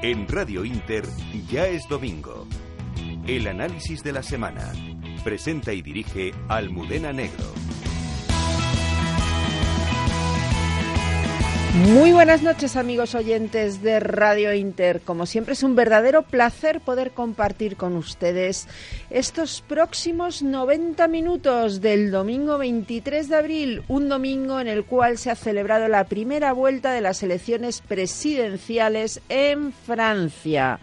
En Radio Inter ya es domingo. El análisis de la semana. Presenta y dirige Almudena Negro. Muy buenas noches amigos oyentes de Radio Inter. Como siempre es un verdadero placer poder compartir con ustedes estos próximos 90 minutos del domingo 23 de abril, un domingo en el cual se ha celebrado la primera vuelta de las elecciones presidenciales en Francia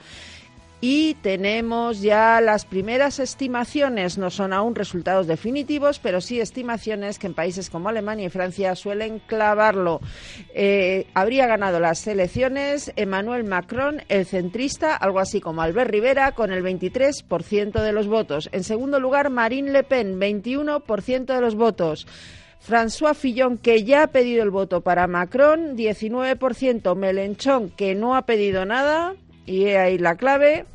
y tenemos ya las primeras estimaciones, no son aún resultados definitivos, pero sí estimaciones que en países como Alemania y Francia suelen clavarlo. Eh, habría ganado las elecciones Emmanuel Macron, el centrista, algo así como Albert Rivera, con el 23% de los votos. En segundo lugar, Marine Le Pen, 21% de los votos. François Fillon, que ya ha pedido el voto para Macron, 19%. Melenchon, que no ha pedido nada, y ahí la clave,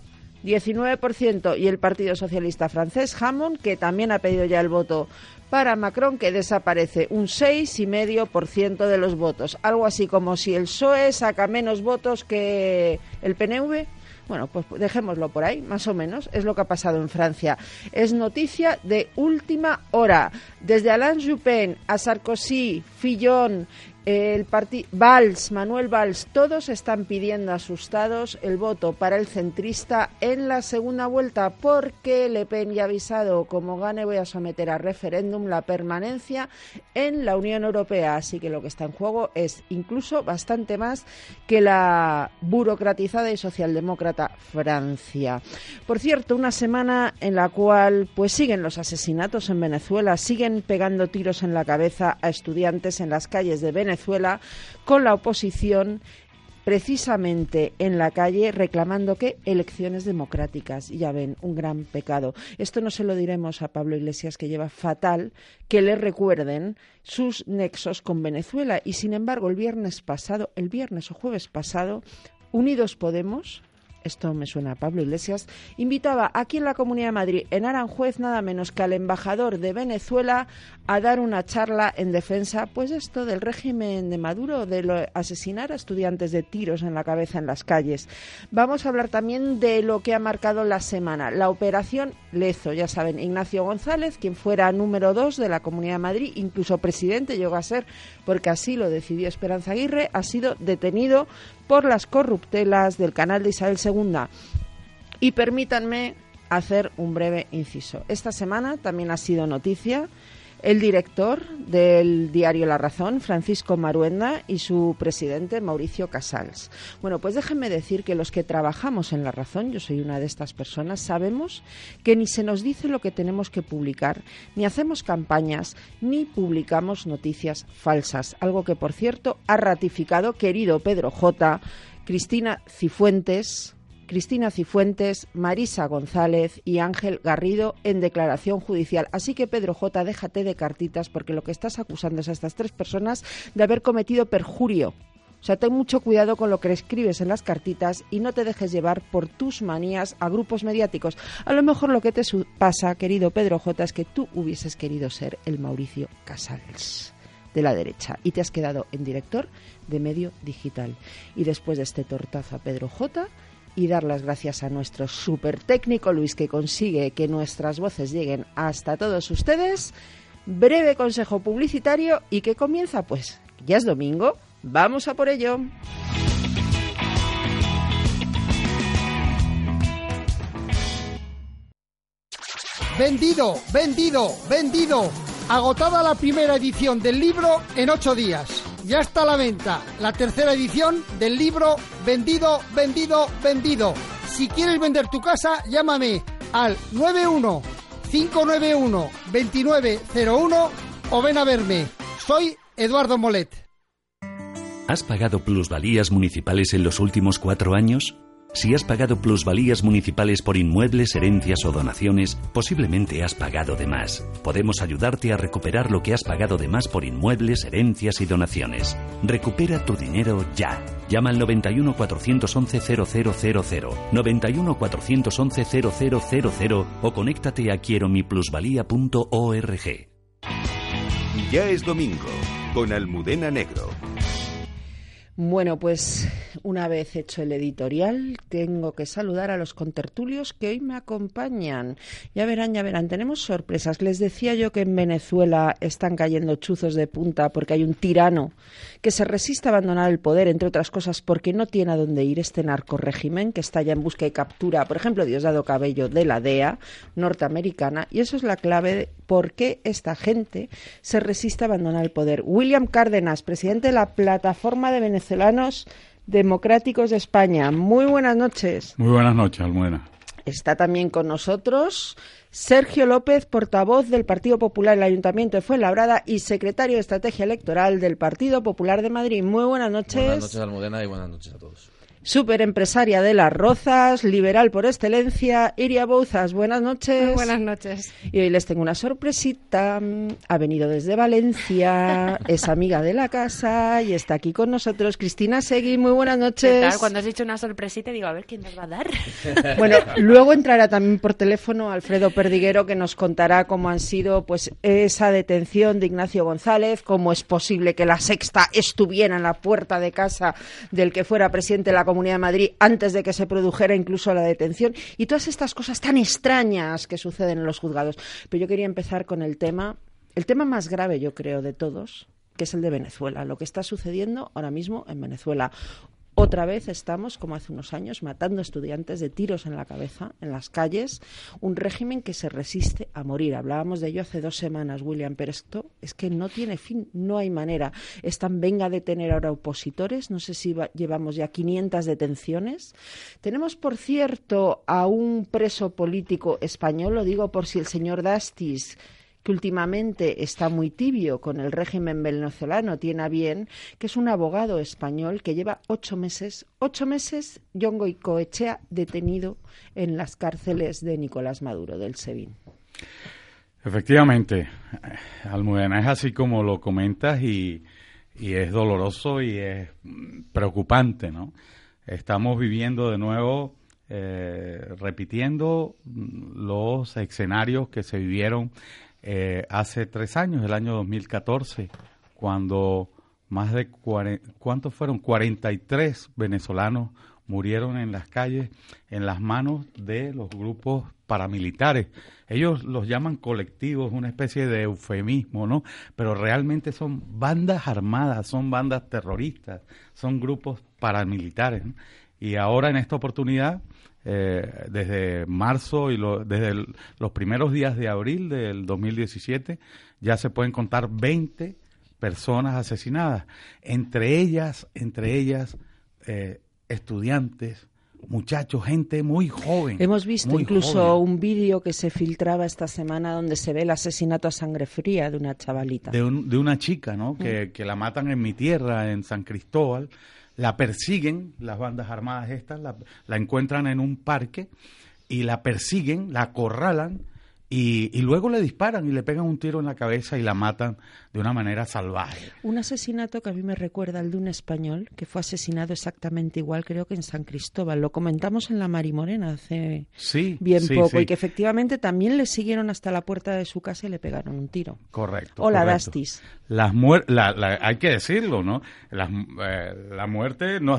19%. Y el Partido Socialista francés, Hamon, que también ha pedido ya el voto para Macron, que desaparece un 6,5% de los votos. Algo así como si el PSOE saca menos votos que el PNV. Bueno, pues dejémoslo por ahí, más o menos. Es lo que ha pasado en Francia. Es noticia de última hora. Desde Alain Juppé a Sarkozy, Fillon, el partido Valls, Manuel Valls, todos están pidiendo asustados el voto para el centrista en la segunda vuelta porque Le Pen ya ha avisado, como gane voy a someter a referéndum la permanencia en la Unión Europea. Así que lo que está en juego es incluso bastante más que la burocratizada y socialdemócrata Francia. Por cierto, una semana en la cual pues siguen los asesinatos en Venezuela, siguen pegando tiros en la cabeza a estudiantes en las calles de Venezuela Venezuela con la oposición precisamente en la calle reclamando que elecciones democráticas. Ya ven, un gran pecado. Esto no se lo diremos a Pablo Iglesias, que lleva fatal que le recuerden sus nexos con Venezuela. Y sin embargo, el viernes pasado, el viernes o jueves pasado, Unidos Podemos, esto me suena a Pablo Iglesias, invitaba aquí en la Comunidad de Madrid, en Aranjuez, nada menos que al embajador de Venezuela a dar una charla en defensa, pues esto del régimen de Maduro, de asesinar a estudiantes de tiros en la cabeza en las calles. Vamos a hablar también de lo que ha marcado la semana, la operación Lezo. Ya saben, Ignacio González, quien fuera número dos de la Comunidad de Madrid, incluso presidente llegó a ser, porque así lo decidió Esperanza Aguirre, ha sido detenido por las corruptelas del canal de Isabel II. Y permítanme hacer un breve inciso. Esta semana también ha sido noticia el director del diario La Razón, Francisco Maruenda, y su presidente, Mauricio Casals. Bueno, pues déjenme decir que los que trabajamos en La Razón, yo soy una de estas personas, sabemos que ni se nos dice lo que tenemos que publicar, ni hacemos campañas, ni publicamos noticias falsas. Algo que, por cierto, ha ratificado querido Pedro J., Cristina Cifuentes, Cristina Cifuentes, Marisa González y Ángel Garrido en declaración judicial. Así que, Pedro J., déjate de cartitas porque lo que estás acusando es a estas tres personas de haber cometido perjurio. O sea, ten mucho cuidado con lo que escribes en las cartitas y no te dejes llevar por tus manías a grupos mediáticos. A lo mejor lo que te pasa, querido Pedro J, es que tú hubieses querido ser el Mauricio Casals de la derecha y te has quedado en director de medio digital. Y después de este tortazo a Pedro J, y dar las gracias a nuestro super técnico Luis que consigue que nuestras voces lleguen hasta todos ustedes. Breve consejo publicitario y que comienza pues, ya es domingo, vamos a por ello. Vendido, vendido, vendido. Agotada la primera edición del libro en ocho días ya está a la venta la tercera edición del libro Vendido, Vendido, Vendido. Si quieres vender tu casa, llámame al 91 591 2901 o ven a verme. Soy Eduardo Molet. ¿Has pagado plusvalías municipales en los últimos cuatro años? Si has pagado plusvalías municipales por inmuebles, herencias o donaciones, posiblemente has pagado de más. Podemos ayudarte a recuperar lo que has pagado de más por inmuebles, herencias y donaciones. Recupera tu dinero ya. Llama al 91 411 0000, 91 411 0000 o conéctate a quiero Ya es domingo con Almudena Negro. Bueno, pues una vez hecho el editorial, tengo que saludar a los contertulios que hoy me acompañan. Ya verán, ya verán, tenemos sorpresas. Les decía yo que en Venezuela están cayendo chuzos de punta porque hay un tirano que se resiste a abandonar el poder, entre otras cosas porque no tiene a dónde ir este narcorrégimen que está ya en busca y captura, por ejemplo, Diosdado Cabello de la DEA norteamericana. Y eso es la clave de por qué esta gente se resiste a abandonar el poder. William Cárdenas, presidente de la Plataforma de venezolanos democráticos de España. Muy buenas noches. Muy buenas noches, Almuena. Está también con nosotros Sergio López, portavoz del Partido Popular en el Ayuntamiento de Fuenlabrada y secretario de Estrategia Electoral del Partido Popular de Madrid. Muy buenas noches. Buenas noches, Almudena, y buenas noches a todos superempresaria de las Rozas, liberal por excelencia, Iria Bouzas. Buenas noches. buenas noches. Y hoy les tengo una sorpresita. Ha venido desde Valencia, es amiga de la casa y está aquí con nosotros Cristina Segui. Muy buenas noches. Cuando has dicho una sorpresita, digo, a ver quién nos va a dar. Bueno, luego entrará también por teléfono Alfredo Perdiguero que nos contará cómo han sido pues esa detención de Ignacio González, cómo es posible que la sexta estuviera en la puerta de casa del que fuera presidente de la Comunidad de Madrid antes de que se produjera incluso la detención y todas estas cosas tan extrañas que suceden en los juzgados. Pero yo quería empezar con el tema, el tema más grave, yo creo, de todos, que es el de Venezuela, lo que está sucediendo ahora mismo en Venezuela. Otra vez estamos, como hace unos años, matando estudiantes de tiros en la cabeza, en las calles, un régimen que se resiste a morir. Hablábamos de ello hace dos semanas, William, pero esto es que no tiene fin, no hay manera. Están, venga a detener ahora opositores, no sé si llevamos ya 500 detenciones. Tenemos, por cierto, a un preso político español, lo digo por si el señor Dastis que últimamente está muy tibio con el régimen venezolano, tiene a bien, que es un abogado español que lleva ocho meses, ocho meses, Yongo y Coechea, detenido en las cárceles de Nicolás Maduro, del SEBIN. Efectivamente, Almudena, es así como lo comentas y, y es doloroso y es preocupante, ¿no? Estamos viviendo de nuevo eh, repitiendo los escenarios que se vivieron eh, hace tres años, el año 2014, cuando más de, ¿cuántos fueron? 43 venezolanos murieron en las calles en las manos de los grupos paramilitares. Ellos los llaman colectivos, una especie de eufemismo, ¿no? Pero realmente son bandas armadas, son bandas terroristas, son grupos paramilitares. Y ahora en esta oportunidad eh, desde marzo y desde los primeros días de abril del 2017 ya se pueden contar 20 personas asesinadas, entre ellas, entre ellas eh, estudiantes, muchachos, gente muy joven. Hemos visto incluso un vídeo que se filtraba esta semana donde se ve el asesinato a sangre fría de una chavalita. De, una chica, ¿no? Que, que, la matan en mi tierra, en San Cristóbal la persiguen, las bandas armadas estas, la, la encuentran en un parque y la persiguen, la acorralan y, luego le disparan y le pegan un tiro en la cabeza y la matan de una manera salvaje. Un asesinato que a mí me recuerda al de un español que fue asesinado exactamente igual, creo que en San Cristóbal. Lo comentamos en la Morena hace bien poco y que efectivamente también le siguieron hasta la puerta de su casa y le pegaron un tiro. Correcto. Hola, Dastis. Las hay que decirlo, ¿no? Eh, la muerte no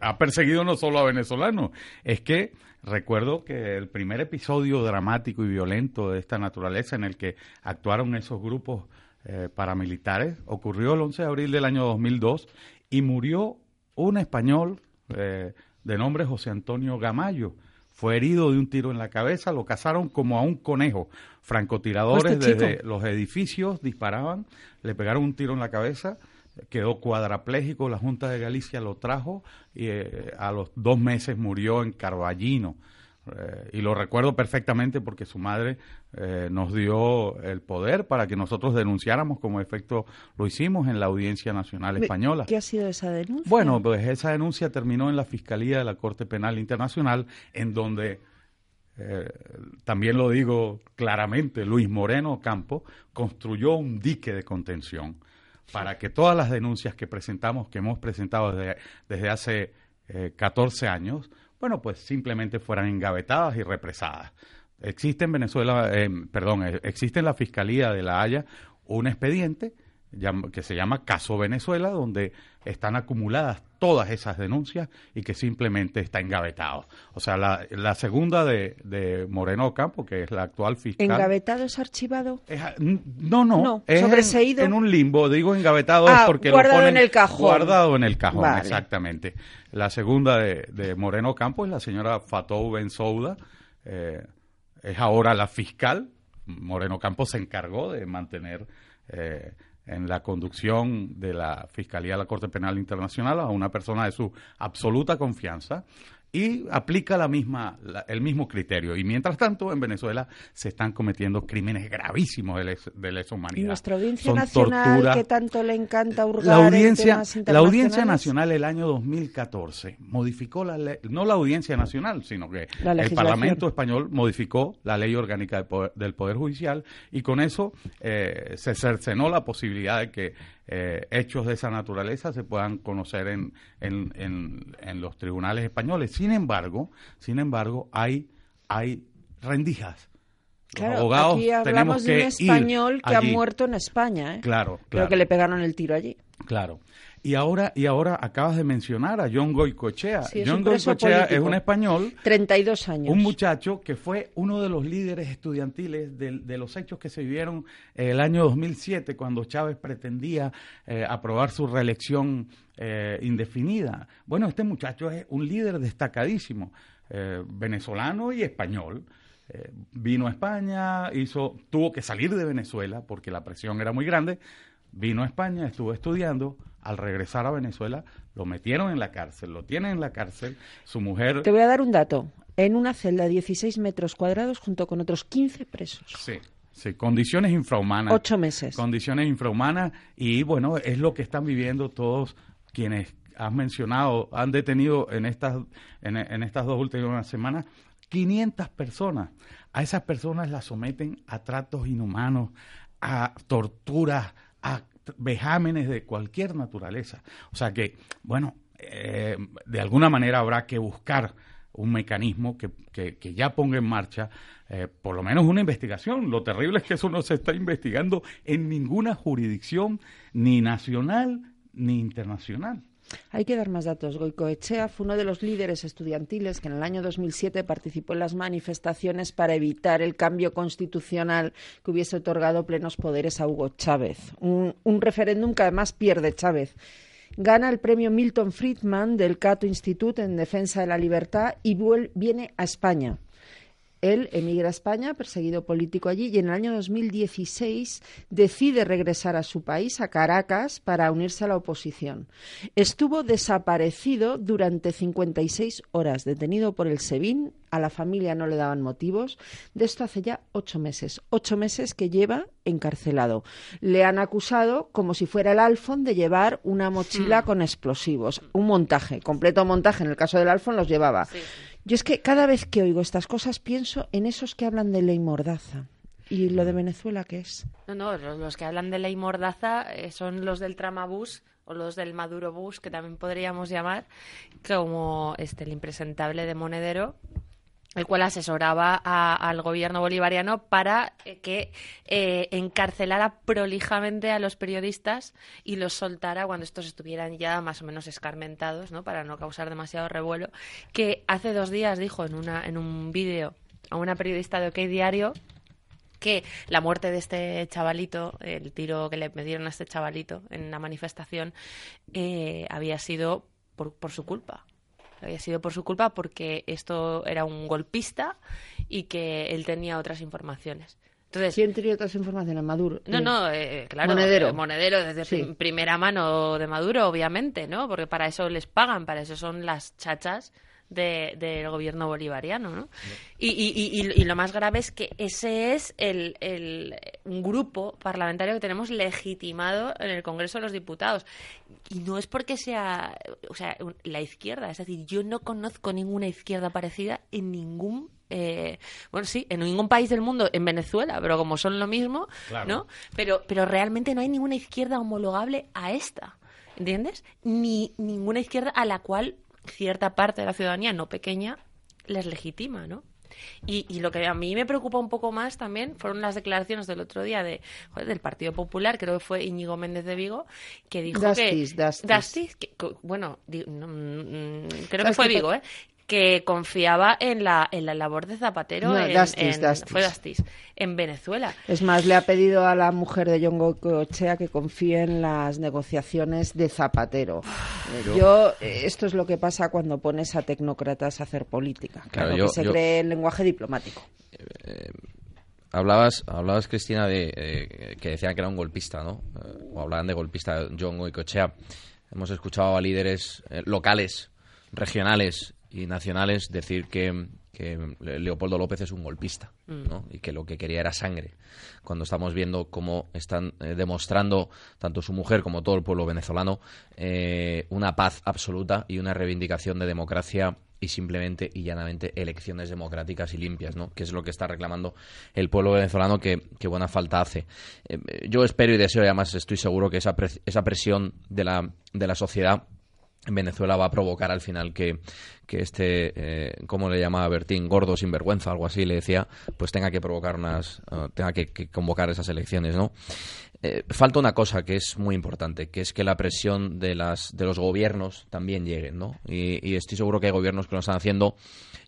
ha perseguido no solo a venezolanos, es que Recuerdo que el primer episodio dramático y violento de esta naturaleza en el que actuaron esos grupos eh, paramilitares ocurrió el 11 de abril del año 2002 y murió un español eh, de nombre José Antonio Gamayo. Fue herido de un tiro en la cabeza, lo cazaron como a un conejo. Francotiradores este desde los edificios disparaban, le pegaron un tiro en la cabeza quedó cuadraplégico, la Junta de Galicia lo trajo y eh, a los dos meses murió en Carballino. Eh, y lo recuerdo perfectamente porque su madre eh, nos dio el poder para que nosotros denunciáramos, como efecto lo hicimos en la Audiencia Nacional Española. ¿Qué ha sido esa denuncia? Bueno, pues esa denuncia terminó en la Fiscalía de la Corte Penal Internacional, en donde también lo digo claramente, Luis Moreno Campo construyó un dique de contención para que todas las denuncias que presentamos, que hemos presentado desde, hace 14 eh, años, bueno, pues simplemente fueran engavetadas y represadas. Existe en Venezuela, eh, perdón, eh, existe en la Fiscalía de La Haya un expediente que se llama Caso Venezuela, donde están acumuladas todas esas denuncias y que simplemente está engavetado. O sea, la, la segunda de, de Moreno Campo, que es la actual fiscal. ¿Engavetado es archivado? Es no, no, No, es sobreseído. En, un limbo, digo engavetado Ah, es porque guardado lo ponen en el cajón. Guardado en el cajón, Vale. exactamente. La segunda de, de Moreno Campos es la señora Fatou Bensouda, eh, es ahora la fiscal. Moreno Campos se encargó de mantener eh, en la conducción de la Fiscalía de la Corte Penal Internacional a una persona de su absoluta confianza y aplica la misma, la- el mismo criterio. Y mientras tanto, en Venezuela se están cometiendo crímenes gravísimos de, les- de lesa ¿Y humanidad. nuestra audiencia Son nacional que tanto le encanta hurgar La en audiencia, temas la audiencia nacional el año 2014 modificó la ley, no la audiencia nacional, sino que el. Parlamento español modificó la ley orgánica del Poder, del Poder Judicial y con eso eh, se cercenó la posibilidad de que eh, hechos de esa naturaleza se puedan conocer en, en, en- en los tribunales españoles. Sin embargo, sin embargo, hay, hay rendijas. Los Claro, abogados aquí tenemos hablamos de un español que ha muerto en España, ¿eh? Claro, Pero claro. que le pegaron el tiro allí. Claro. Y ahora, y ahora acabas de mencionar a John Goicochea. Sí, John Goicochea es un español, 32 años. un muchacho que fue uno de los líderes estudiantiles de, de los hechos que se vivieron el año 2007, cuando Chávez pretendía eh, aprobar su reelección eh, indefinida. Bueno, este muchacho es un líder destacadísimo, eh, venezolano y español. Eh, vino a España, hizo, tuvo que salir de Venezuela porque la presión era muy grande. Vino a España, estuvo estudiando. Al regresar a Venezuela, lo metieron en la cárcel, lo tienen en la cárcel. Su mujer. Te voy a dar un dato. En una celda de 16 metros cuadrados junto con otros 15 presos. Sí, sí, condiciones infrahumanas. Ocho meses. Condiciones infrahumanas y bueno, es lo que están viviendo todos quienes has mencionado, han detenido en estas, en, en estas dos últimas semanas 500 personas. A esas personas las someten a tratos inhumanos, a torturas, a vejámenes de cualquier naturaleza. O sea que, bueno, eh, de alguna manera habrá que buscar un mecanismo que, que- ya ponga en marcha eh, por lo menos una investigación. Lo terrible es que eso no se está investigando en ninguna jurisdicción, ni nacional ni internacional. Hay que dar más datos. Goicoechea fue uno de los líderes estudiantiles que en el año 2007 participó en las manifestaciones para evitar el cambio constitucional que hubiese otorgado plenos poderes a Hugo Chávez. Un, un referéndum que además pierde Chávez. Gana el premio Milton Friedman del Cato Institute en defensa de la libertad y viene a España. Él emigra a España, perseguido político allí, y en el año 2016 decide regresar a su país, a Caracas, para unirse a la oposición. Estuvo desaparecido durante 56 horas, detenido por el SEBIN. A la familia no le daban motivos. De esto hace ya ocho meses. Ocho meses que lleva encarcelado. Le han acusado, como si fuera el Alfon, de llevar una mochila con explosivos. Un montaje, completo montaje. En el caso del Alfon los llevaba. Yo es que cada vez que oigo estas cosas pienso en esos que hablan de ley mordaza. ¿Y lo de Venezuela qué es? No, no, los, los que hablan de ley mordaza eh, son los del tramabús o los del Maduro bus, que también podríamos llamar, como este el impresentable de Monedero, el cual asesoraba a- al gobierno bolivariano para eh, que eh, encarcelara prolijamente a los periodistas y los soltara cuando estos estuvieran ya más o menos escarmentados, ¿no? Para no causar demasiado revuelo. Que hace dos días dijo en, una, en un vídeo a una periodista de OK Diario que la muerte de este chavalito, el tiro que le dieron a este chavalito en la manifestación, eh, había sido por, por su culpa. Había sido por su culpa porque esto era un golpista y que él tenía otras informaciones. Entonces, ¿Quién tenía otras informaciones? Maduro. no, no, eh, claro. Monedero. eh, Monedero desde Sí. prim- primera mano de Maduro, obviamente, ¿no? Porque para eso les pagan, para eso son las chachas de- del gobierno bolivariano, ¿no? Y, y- y- y- y lo más grave es que ese es el, el- grupo parlamentario que tenemos legitimado en el Congreso de los Diputados. Y no es porque sea, o sea, la izquierda, es decir, yo no conozco ninguna izquierda parecida en ningún eh, bueno, sí, en ningún país del mundo, en Venezuela, pero como son lo mismo, Claro. ¿no? Pero, pero realmente no hay ninguna izquierda homologable a esta, ¿entiendes? Ni ninguna izquierda a la cual cierta parte de la ciudadanía, no pequeña, les legitima, ¿no? Y, y lo que a mí me preocupa un poco más también fueron las declaraciones del otro día de, joder, del Partido Popular, creo que fue Íñigo Méndez de Vigo, que dijo Dastis, que... Dastis. que- que- bueno, di- no, mm, creo que ¿Sabes fue Vigo, ¿eh? Que confiaba en la, en la labor de Zapatero No, en, Dastis, en- Dastis. fue Dastis, en Venezuela. Es más, le ha pedido a la mujer de John Goicoechea que confíe en las negociaciones de Zapatero. Eh, Yo, eh, esto es lo que pasa cuando pones a tecnócratas a hacer política. Claro, Claro, yo- que se yo- cree el lenguaje diplomático. Hablabas, hablabas Cristina, de eh, que decían que era un golpista, ¿no? Eh, o hablaban de golpista John Goicoechea. Hemos escuchado a líderes eh, locales, regionales y nacionales decir que, que Leopoldo López es un golpista, ¿no? Y que lo que quería era sangre. Cuando estamos viendo cómo están eh, demostrando tanto su mujer como todo el pueblo venezolano eh, una paz absoluta y una reivindicación de democracia y simplemente y llanamente elecciones democráticas y limpias, ¿no? Que es lo que está reclamando el pueblo venezolano que, que buena falta hace. Eh, yo espero y deseo, y además estoy seguro que esa, pres- esa presión de la, de la sociedad en Venezuela va a provocar al final que, que este, eh, ¿cómo le llamaba Bertín? Gordo sinvergüenza, algo así le decía, pues tenga que provocar unas, eh, tenga que, que convocar esas elecciones, ¿no? Eh, falta una cosa que es muy importante, que es que la presión de, las, de los gobiernos también llegue, ¿no? Y, y estoy seguro que hay gobiernos que lo están haciendo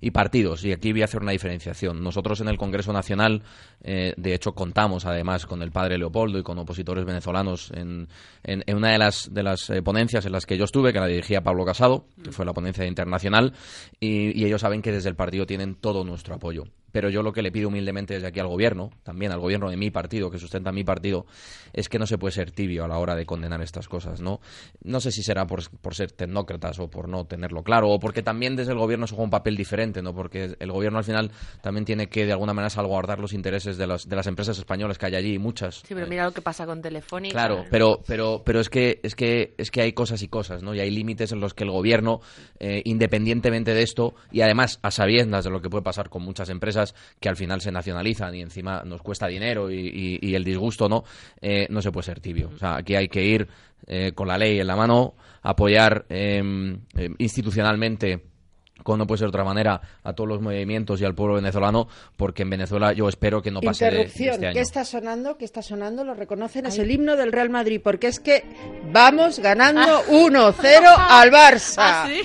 y partidos, y aquí voy a hacer una diferenciación. Nosotros en el Congreso Nacional, eh, de hecho, contamos además con el padre Leopoldo y con opositores venezolanos en, en, una de las, de las eh, ponencias en las que yo estuve, que la dirigía Pablo Casado, que fue la ponencia internacional, y ellos saben que desde el partido tienen todo nuestro apoyo. Pero yo lo que le pido humildemente desde aquí al gobierno, también al gobierno de mi partido, que sustenta mi partido, es que no se puede ser tibio a la hora de condenar estas cosas, ¿no? No sé si será por, por ser tecnócratas o por no tenerlo claro, o porque también desde el gobierno se juega un papel diferente, ¿no? Porque el gobierno al final también tiene que de alguna manera salvaguardar los intereses de las, de las empresas españolas que hay allí, muchas. Sí, pero mira lo que pasa con Telefónica. Claro, pero, pero, pero es que es que es que hay cosas y cosas, ¿no? Y hay límites en los que el gobierno, eh, independientemente de esto, y además a sabiendas de lo que puede pasar con muchas empresas que al final se nacionalizan y encima nos cuesta dinero y, el disgusto, ¿no? Eh, no se puede ser tibio. O sea, aquí hay que ir eh, con la ley en la mano, apoyar eh, eh, institucionalmente como no puede ser de otra manera, a todos los movimientos y al pueblo venezolano, porque en Venezuela yo espero que no pase de- de Interrupción. este año. ¿Qué está sonando? ¿Qué está sonando? Lo reconocen. Es el himno del Real Madrid. Porque es que vamos ganando 1-0 al Barça. ¿Ah, sí?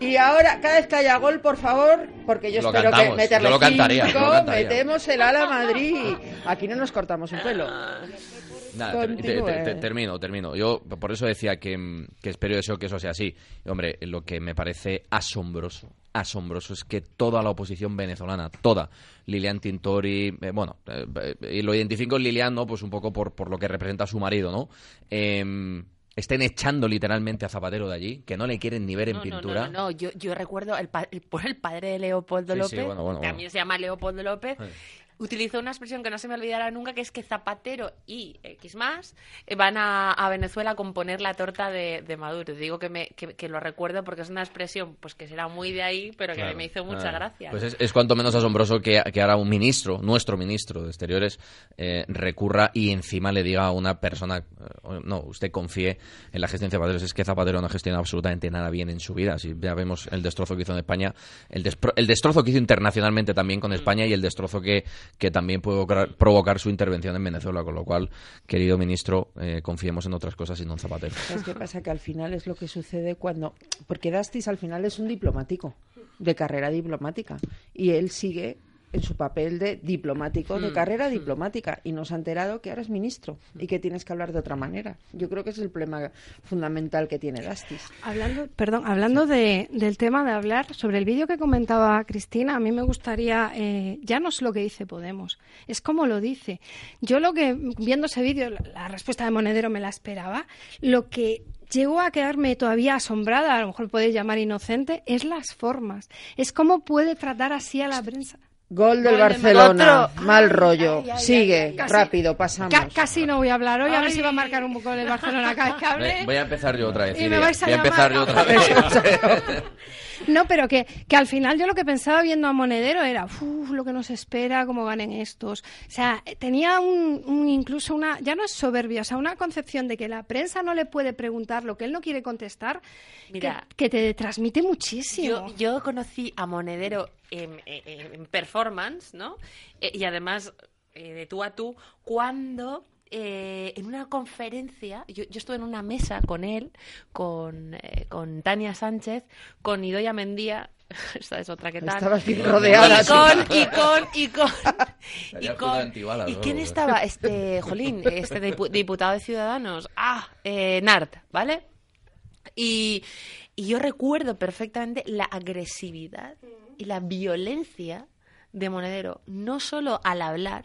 Y ahora, cada vez que haya gol, por favor, porque yo Lo espero cantamos, que meterle yo lo cantaría, cinco, yo lo cantaría. metemos el ala Madrid. Aquí no nos cortamos un pelo. Nada, ter- Continúe. te- te- termino, termino. Yo por eso decía que, que espero y deseo que eso sea así. Y, hombre, lo que me parece asombroso, asombroso es que toda la oposición venezolana, toda, Lilian Tintori, eh, bueno, eh, eh, y lo identifico en Lilian, ¿no? Pues un poco por, por lo que representa a su marido, ¿no? Em, estén echando literalmente a Zapatero de allí, que no le quieren ni ver en No, pintura. No, no, no. Yo, yo recuerdo el, pa- el, por el padre de Leopoldo Sí, sí, López, bueno, bueno, bueno. también se llama Leopoldo López, Sí. Utilizó una expresión que no se me olvidará nunca, que es que Zapatero y X más eh, van a, a Venezuela a componer la torta de, de Maduro. Digo que, me, que, que lo recuerdo porque es una expresión pues que será muy de ahí, pero que Claro, me hizo mucha claro. gracia. Pues es, es cuanto menos asombroso que, que ahora un ministro, nuestro ministro de Exteriores, eh, recurra y encima le diga a una persona, eh, no, usted confíe en la gestión de Zapatero. Es que Zapatero no ha gestionado absolutamente nada bien en su vida. Si ya vemos el destrozo que hizo en España, el, el destrozo que hizo internacionalmente también con España y el destrozo que, que también puede provocar, su intervención en Venezuela. Con lo cual, querido ministro, eh, confiemos en otras cosas y no en Zapatero. ¿Sabes qué pasa? Que al final es lo que sucede cuando... Porque Dastis al final es un diplomático, de carrera diplomática. Y él sigue en su papel de diplomático, de carrera diplomática. Y nos ha enterado que ahora es ministro y que tienes que hablar de otra manera. Yo creo que es el problema fundamental que tiene Dastis. Hablando, perdón, hablando de- del tema de hablar sobre el vídeo que comentaba Cristina, a mí me gustaría, eh, ya no es lo que dice Podemos, es como lo dice. Yo lo que, viendo ese vídeo, la, la respuesta de Monedero me la esperaba, lo que llegó a quedarme todavía asombrada, a lo mejor podéis llamar inocente, es las formas. Es cómo puede tratar así a la prensa. Gol del Gol de Barcelona, mal rollo. ay, ay, Sigue, ay, ay. rápido, pasamos. Ca- casi no voy a hablar hoy, a ver si va a marcar un poco el Barcelona cada vez que hable. Voy- a empezar yo otra vez. Y me Iria. vais a Voy a empezar yo otra vez. No, pero que, que al final yo lo que pensaba viendo a Monedero era, uff, lo que nos espera, cómo ganen estos. O sea, tenía un, un- incluso una, ya no es soberbia, o sea, una concepción de que la prensa no le puede preguntar lo que él no quiere contestar, Mira. que, que te transmite muchísimo. Yo, yo conocí a Monedero en, en- en performance, ¿no? Eh, y además eh, de tú a tú, cuando eh, en una conferencia, yo, yo estuve en una mesa con él, con, eh, con Tania Sánchez, con Idoia Mendía, esta es otra que tal. Estabas bien rodeada. Y con, y con, y con, y con- ¿Y quién estaba? Este, Jolín, este dipu- diputado de Ciudadanos. Ah, eh, Nart, ¿vale? Y, y yo recuerdo perfectamente la agresividad y la violencia de Monedero, no solo al hablar,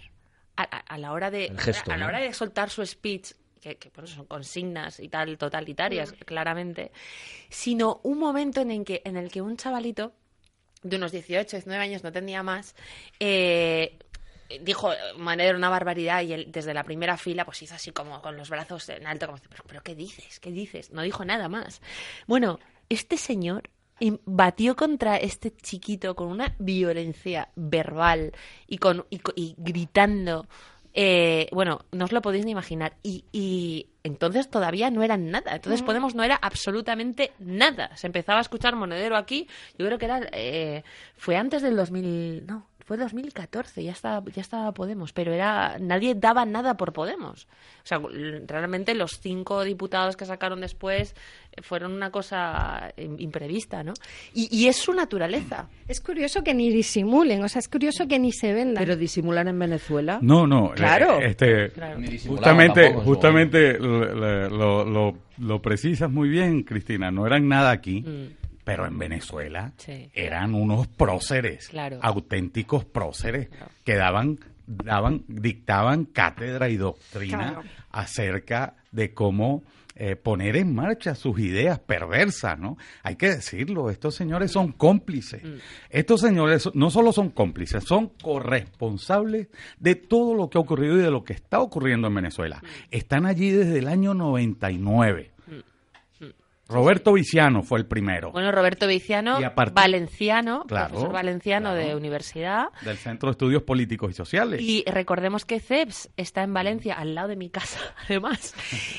a, a- a la hora de gesto, a la ¿no? hora de soltar su speech, que, que, bueno, son consignas y tal totalitarias, claramente, sino un momento en el que, en el que un chavalito de unos 18, 19 años, no tenía más, eh, dijo Monedero una barbaridad y él desde la primera fila pues hizo así como con los brazos en alto, como, pero, pero ¿qué dices? ¿Qué dices? No dijo nada más. Bueno, este señor em, batió contra este chiquito con una violencia verbal y, con, y, y gritando. eh, bueno, no os lo podéis ni imaginar. Y, y entonces todavía no eran nada. Entonces Podemos no era absolutamente nada. Se empezaba a escuchar Monedero aquí. Yo creo que era eh, fue antes del 2000, no, fue 2014. Ya estaba, ya estaba Podemos, pero era nadie daba nada por Podemos. O sea, realmente los cinco diputados que sacaron después eh, fueron una cosa im- imprevista, ¿no? Y, y es su naturaleza. Es curioso que ni disimulen, o sea, es curioso que ni se vendan. Pero disimular en Venezuela. No, no. Claro. eh, Este, Claro. Justamente, tampoco, justamente lo, lo, lo- lo precisas muy bien, Cristina. No eran nada aquí, Mm. Pero en Venezuela Sí. eran unos próceres, Claro. auténticos próceres Claro. que daban, daban, dictaban cátedra y doctrina Claro. acerca de cómo eh, poner en marcha sus ideas perversas, ¿no? Hay que decirlo, estos señores son cómplices. Mm. Estos señores no solo son cómplices, son corresponsables de todo lo que ha ocurrido y de lo que está ocurriendo en Venezuela. Mm. Están allí desde el año 99. Roberto Viciano fue el primero. Bueno, Roberto Viciano, valenciano, Claro, profesor valenciano claro. de universidad. del Centro de Estudios Políticos y Sociales. Y recordemos que CEPS está en Valencia, al lado de mi casa, además.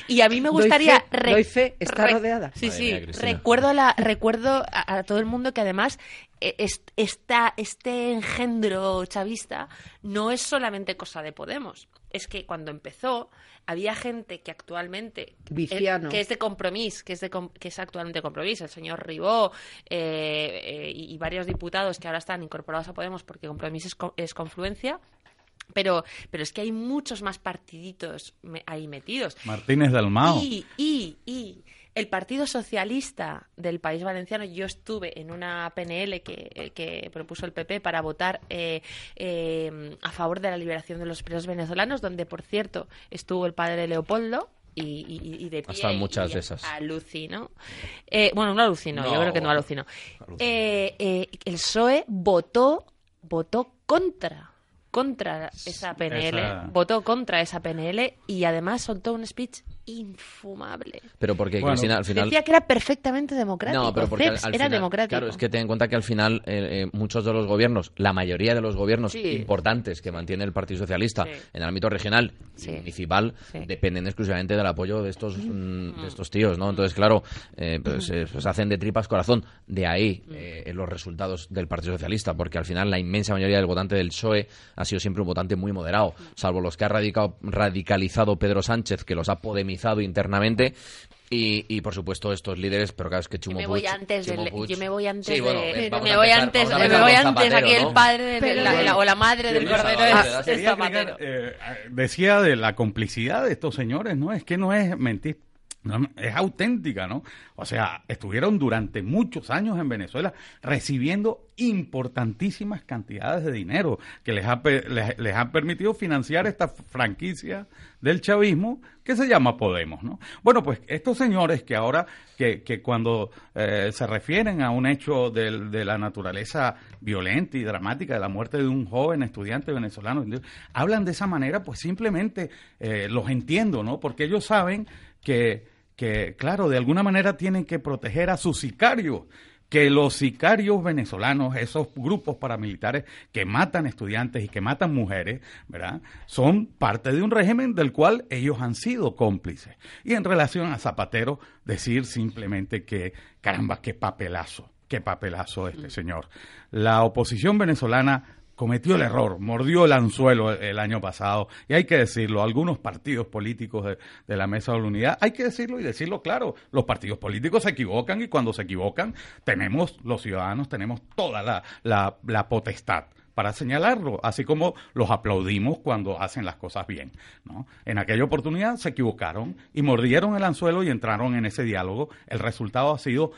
Y a mí me Doy gustaría... fe, doy fe, está rodeada. Sí, Madre sí. mía, recuerdo, a la, recuerdo a, a todo el mundo que además esta, este engendro chavista no es solamente cosa de Podemos. Es que cuando empezó había gente que actualmente Viciano. que es de compromiso, que es de que es actualmente compromiso, el señor Ribó eh, eh, y, y varios diputados que ahora están incorporados a Podemos porque compromiso es, co- es confluencia. Pero, pero es que hay muchos más partiditos me- ahí metidos. Martínez Dalmao. Y, y, y el Partido Socialista del País Valenciano, yo estuve en una PNL que, eh, que propuso el PP para votar eh, eh, a favor de la liberación de los presos venezolanos, donde, por cierto, estuvo el padre Leopoldo. Y, y- y de pie Hasta muchas y de esas. Alucino. Eh, bueno, no alucino, yo creo que no alucino. alucino. Eh, eh, el PSOE votó, votó contra contra esa PNL, Esa- votó contra esa PNL y además soltó un speech infumable. Pero porque, Bueno, Cristina, al final... Decía que era perfectamente democrático. No, pero porque al, al era final- democrático. Claro, es que ten en cuenta que al final eh, eh, muchos de los gobiernos, la mayoría de los gobiernos Sí. importantes que mantiene el Partido Socialista Sí. en el ámbito regional y municipal Sí. dependen exclusivamente del apoyo de estos mm, de estos tíos, ¿no? Entonces, claro, eh, pues, eh, pues hacen de tripas corazón. De ahí eh, los resultados del Partido Socialista, porque al final la inmensa mayoría del votante del PSOE ha sido siempre un votante muy moderado, salvo los que ha radicado- radicalizado Pedro Sánchez, que los ha podemizado internamente. Y, y, por supuesto estos líderes, pero claro, es que Yo Chimo me voy Puig- antes Chimo del- Puig- yo me voy antes Sí, bueno, de eh, me voy empezar- antes me voy antes aquí el ¿no? padre de Pero- la- la- o la madre del cordero Quería Zapatero. agregar, eh, decía de la complicidad de estos señores, ¿no? Es que no es mentir, es auténtica, ¿no? O sea, estuvieron durante muchos años en Venezuela recibiendo importantísimas cantidades de dinero que les ha, les, les ha permitido financiar esta franquicia del chavismo que se llama Podemos, ¿no? Bueno, pues estos señores que ahora, que, que cuando eh, se refieren a un hecho del- de la naturaleza violenta y dramática de la muerte de un joven estudiante venezolano, hablan de esa manera, pues simplemente eh, los entiendo, ¿no? Porque ellos saben que, que, claro, de alguna manera tienen que proteger a sus sicarios que los sicarios venezolanos, esos grupos paramilitares que matan estudiantes y que matan mujeres, ¿verdad? Son parte de un régimen del cual ellos han sido cómplices. Y en relación a Zapatero, decir simplemente que, caramba, qué papelazo. qué papelazo este señor. La oposición venezolana cometió el error, mordió el anzuelo el, año pasado, y hay que decirlo, algunos partidos políticos de, la Mesa de la Unidad, hay que decirlo y decirlo claro, los partidos políticos se equivocan y cuando se equivocan tenemos, los ciudadanos tenemos toda la, la, potestad para señalarlo, así como los aplaudimos cuando hacen las cosas bien. En aquella oportunidad se equivocaron y mordieron el anzuelo y entraron en ese diálogo. El resultado ha sido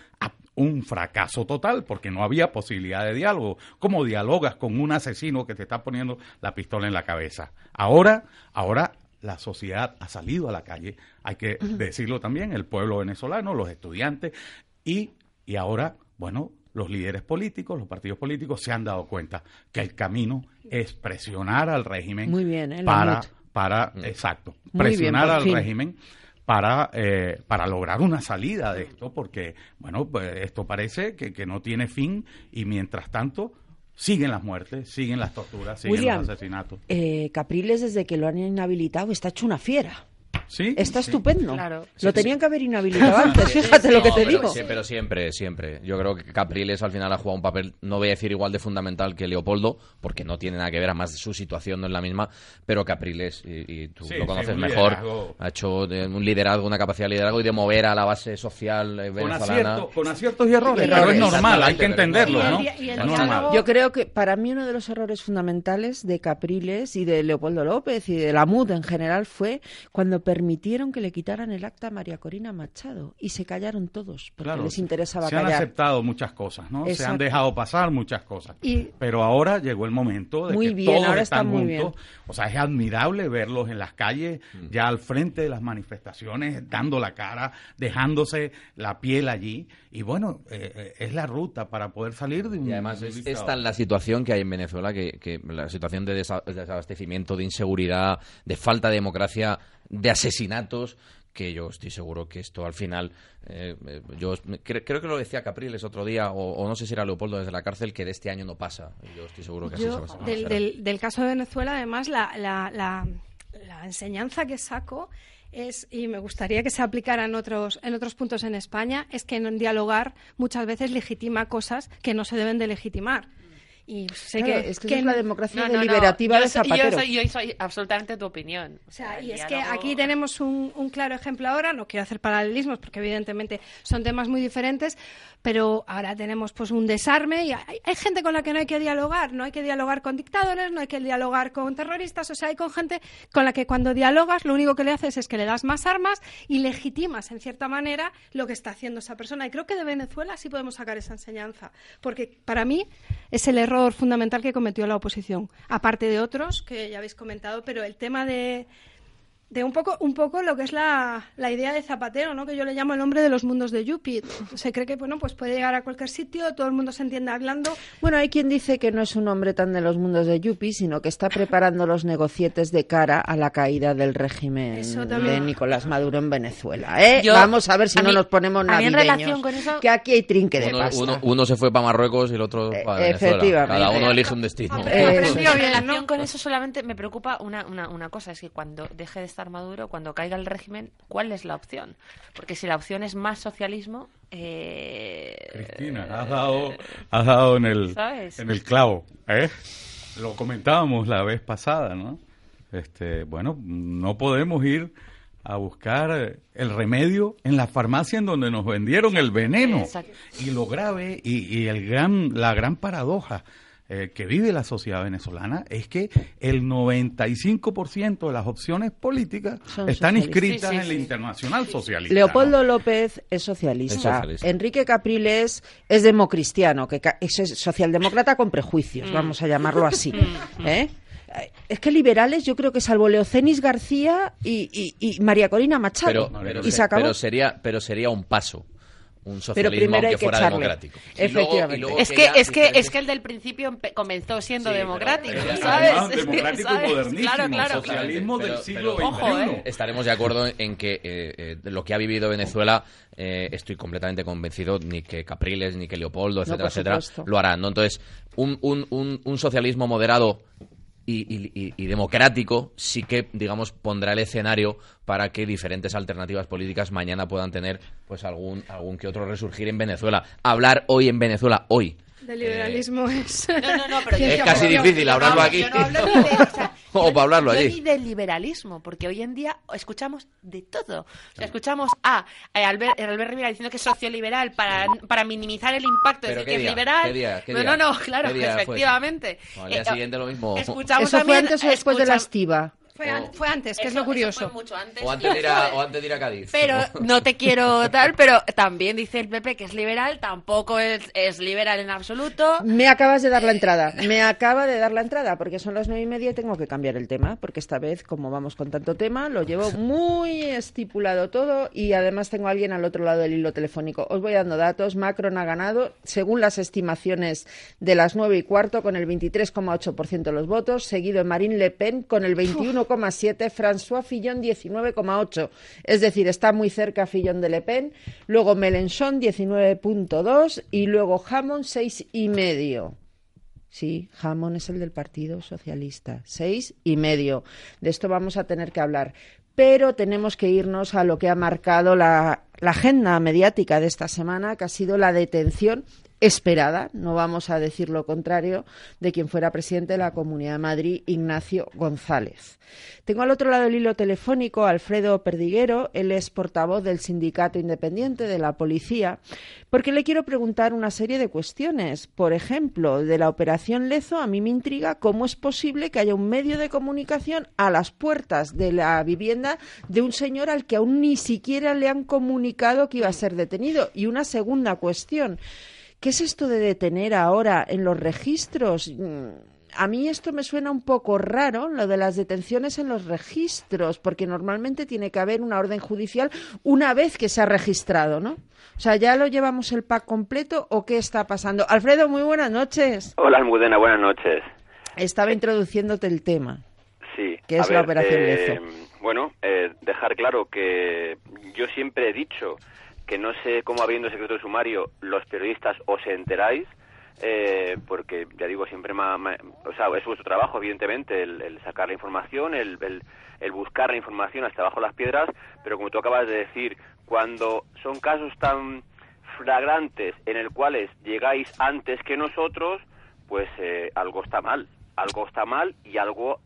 un fracaso total porque no había posibilidad de diálogo. ¿Cómo dialogas con un asesino que te está poniendo la pistola en la cabeza? Ahora, ahora la sociedad ha salido a la calle, hay que decirlo también, el pueblo venezolano, los estudiantes y, y ahora, bueno, los líderes políticos, los partidos políticos se han dado cuenta que el camino es presionar al régimen Muy bien, ¿eh? para, para, mm. exacto, presionar al régimen para, eh, para lograr una salida de esto, porque, bueno, pues esto parece que, que no tiene fin y mientras tanto siguen las muertes, siguen las torturas, siguen los asesinatos. Eh, Capriles, desde que lo han inhabilitado, está hecho una fiera. ¿Sí? Está estupendo. Lo tenían que haber inhabilitado antes, fíjate lo que te digo. Pero siempre, siempre. Yo creo que Capriles al final ha jugado un papel, no voy a decir igual de fundamental que Leopoldo, porque no tiene nada que ver, además su situación no es la misma, pero Capriles, y, tú lo conoces mejor, ha hecho un liderazgo, una capacidad de liderazgo y de mover a la base social eh, venezolana. Con, aciertos y errores, pero es normal, hay que entenderlo, ¿no? Yo creo que para mí uno de los errores fundamentales de Capriles y de Leopoldo López y de la MUD en general fue cuando permitieron que le quitaran el acta a María Corina Machado y se callaron todos porque les interesaba callar. Se han aceptado muchas cosas, ¿no? Se han dejado pasar muchas cosas. Pero ahora llegó el momento de que todos están juntos. O sea, es admirable verlos en las calles, mm. ya al frente de las manifestaciones, dando la cara, dejándose la piel allí. Y bueno, eh, eh, es la ruta para poder salir de un... Y además es, esta la situación que hay en Venezuela, que, que la situación de desabastecimiento, de inseguridad, de falta de democracia de asesinatos que yo estoy seguro que esto al final, eh, eh, yo creo que lo decía Capriles otro día, o, no sé si era Leopoldo desde la cárcel, que de este año no pasa. yo estoy seguro que así se va del, del, del, caso de Venezuela, además, la, la, la, la, enseñanza que saco es, y me gustaría que se aplicara en otros, en otros puntos en España, es que en dialogar muchas veces legitima cosas que no se deben de legitimar y sé que es que, es la democracia deliberativa de Zapatero. Yo soy, absolutamente tu opinión. O sea, y es que aquí tenemos un, un, claro ejemplo ahora, no quiero hacer paralelismos porque evidentemente son temas muy diferentes, pero ahora tenemos pues un desarme y hay, hay, gente con la que no hay que dialogar, no hay que dialogar con dictadores, no hay que dialogar con terroristas, o sea, hay con gente con la que cuando dialogas lo único que le haces es que le das más armas y legitimas en cierta manera lo que está haciendo esa persona. Y creo que de Venezuela sí podemos sacar esa enseñanza, porque para mí es el error fundamental que cometió la oposición, aparte de otros que ya habéis comentado, pero el tema de, de un poco, un poco lo que es la, la, idea de Zapatero, ¿no? que yo le llamo el hombre de los mundos de Yuppie. Se cree que bueno, pues puede llegar a cualquier sitio, todo el mundo se entiende hablando. Bueno, hay quien dice que no es un hombre tan de los mundos de Yuppie, sino que está preparando los negocietes de cara a la caída del régimen de Nicolás Maduro en Venezuela. ¿eh? Vamos a ver si no nos ponemos navideños, con eso, que aquí hay trinque de uno, Uno, se fue para Marruecos y el otro eh, para Venezuela. Cada uno elige un destino. Eh, en relación con eso solamente me preocupa una, una, una cosa, es que cuando deje de estar Maduro, cuando caiga el régimen, ¿cuál es la opción? Porque si la opción es más socialismo... Eh... Cristina, has dado, has dado en, el, en el clavo. ¿eh? Lo comentábamos la vez pasada, ¿no? Este, bueno, no podemos ir a buscar el remedio en la farmacia en donde nos vendieron el veneno. Y lo grave y, y el gran, la gran paradoja eh, que vive la sociedad venezolana es que el 95% de las opciones políticas están inscritas en la internacional socialista. Leopoldo López es socialista. Enrique Capriles es democristiano, que es socialdemócrata con prejuicios, mm. vamos a llamarlo así. Mm. ¿eh? Es que liberales, yo creo que salvo Leocenis García y, María Corina Machado. pero sería, pero sería un paso un socialismo que, fuera democrático. Efectivamente. es que es que es que el del principio comenzó siendo democrático, ¿sabes? democrático y modernísimo, claro, claro, socialismo del siglo XXI. ¿eh? Estaremos de acuerdo en que eh, eh, lo que ha vivido Venezuela estoy completamente convencido ni que Capriles ni que Leopoldo, etcétera, etcétera, lo harán, ¿no? Entonces, un, un, un, un socialismo moderado y, democrático, sí que, digamos, pondrá el escenario para que diferentes alternativas políticas mañana puedan tener pues algún, algún que otro resurgir en Venezuela. Hablar hoy en Venezuela, hoy, de liberalismo es. es casi difícil hablarlo aquí. o, para hablarlo allí. Ni del liberalismo, porque hoy en día escuchamos de todo. escuchamos a eh, Albert, Albert, Rivera diciendo que es socioliberal para, para minimizar el impacto de decir que es liberal. no, no, no, claro, efectivamente. al día eh, siguiente lo mismo. Escuchamos ¿Eso fue antes o después de la estiva? Fue, antes, que es lo curioso. o, antes de ir a, o antes de ir a Cádiz. Pero no te quiero tal, pero también dice el PP que es liberal, tampoco es, es, liberal en absoluto. Me acabas de dar la entrada, me acaba de dar la entrada, porque son las nueve y media y tengo que cambiar el tema, porque esta vez, como vamos con tanto tema, lo llevo muy estipulado todo y además tengo a alguien al otro lado del hilo telefónico. Os voy dando datos. Macron ha ganado, según las estimaciones de las nueve y cuarto, con el 23,8% de los votos, seguido en Marine Le Pen con el 21 François Fillon 19,8. Es decir, está muy cerca Fillon de Le Pen. Luego Mélenchon 19,2 y luego Hammond 6,5. Sí, Hammond es el del Partido Socialista. Seis y medio. De esto vamos a tener que hablar. Pero tenemos que irnos a lo que ha marcado la, la agenda mediática de esta semana, que ha sido la detención esperada, no vamos a decir lo contrario, de quien fuera presidente de la Comunidad de Madrid, Ignacio González. Tengo al otro lado del hilo telefónico Alfredo Perdiguero, él es portavoz del Sindicato Independiente de la Policía, porque le quiero preguntar una serie de cuestiones. Por ejemplo, de la operación Lezo, a mí me intriga cómo es posible que haya un medio de comunicación a las puertas de la vivienda de un señor al que aún ni siquiera le han comunicado que iba a ser detenido. Y una segunda cuestión. ¿Qué es esto de detener ahora en los registros? Mm, a mí esto me suena un poco raro, lo de las detenciones en los registros, porque normalmente tiene que haber una orden judicial una vez que se ha registrado, ¿no? O sea, ¿ya lo llevamos el pack completo o qué está pasando? Alfredo, muy buenas noches. Hola, Almudena, buenas noches. Estaba introduciéndote el tema. Sí. ¿Qué es la operación eh, Bueno, eh, dejar claro que yo siempre he dicho que no sé cómo habiendo secreto de sumario los periodistas os enteráis, eh, porque ya digo, siempre o sea, es vuestro trabajo, evidentemente, el, sacar la información, el, buscar la información hasta abajo las piedras, pero como tú acabas de decir, cuando son casos tan flagrantes en el cuales llegáis antes que nosotros, pues eh, algo está mal, algo está mal y algo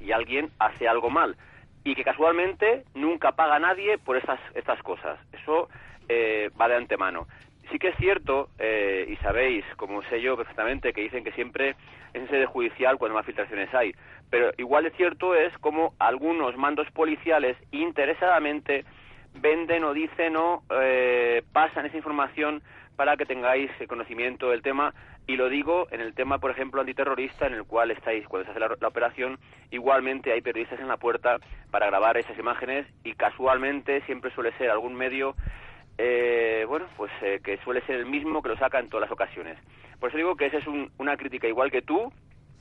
y alguien hace algo mal y que casualmente nunca paga nadie por estas estas cosas. Eso eh, va de antemano. Sí que es cierto, eh, y sabéis, como sé yo perfectamente, que dicen que siempre es en sede judicial cuando más filtraciones hay, pero igual de cierto es como algunos mandos policiales interesadamente venden o dicen o eh, pasan esa información para que tengáis conocimiento del tema y lo digo en el tema, por ejemplo, antiterrorista, en el cual estáis, cuando se hace la, operación, igualmente hay periodistas en la puerta para grabar esas imágenes y casualmente siempre suele ser algún medio eh, bueno, pues eh, que suele ser el mismo que lo saca en todas las ocasiones. Por eso digo que esa es una crítica igual que tú,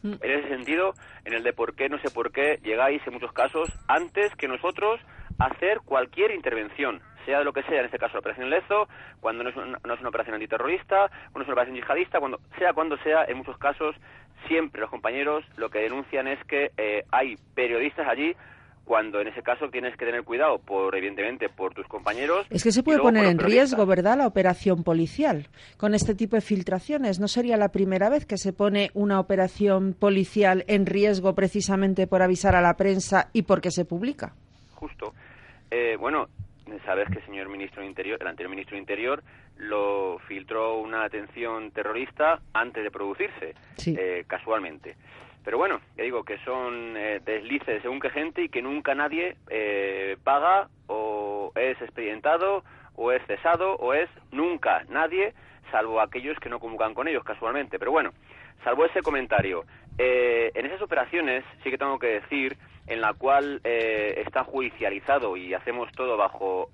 mm. en ese sentido, en el de por qué, no sé por qué, llegáis en muchos casos antes que nosotros a hacer cualquier intervención, sea de lo que sea, en este caso la operación Lezo, cuando no es una, no es una operación antiterrorista, cuando es una operación yihadista, cuando sea cuando sea, en muchos casos, siempre los compañeros lo que denuncian es que eh, hay periodistas allí cuando en ese caso tienes que tener cuidado, por evidentemente, por tus compañeros. Es que se puede poner en riesgo, ¿verdad?, la operación policial con este tipo de filtraciones. No sería la primera vez que se pone una operación policial en riesgo precisamente por avisar a la prensa y porque se publica. Justo. Eh, bueno, sabes que el señor ministro de Interior, el anterior ministro de Interior, lo filtró una atención terrorista antes de producirse, eh, casualmente. Pero bueno, ya digo que son eh, deslices según qué gente y que nunca nadie eh, paga o es expedientado o es cesado o es nunca nadie, salvo aquellos que no convocan con ellos casualmente. Pero bueno, salvo ese comentario, eh, en esas operaciones sí que tengo que decir en la cual está judicializado y hacemos todo bajo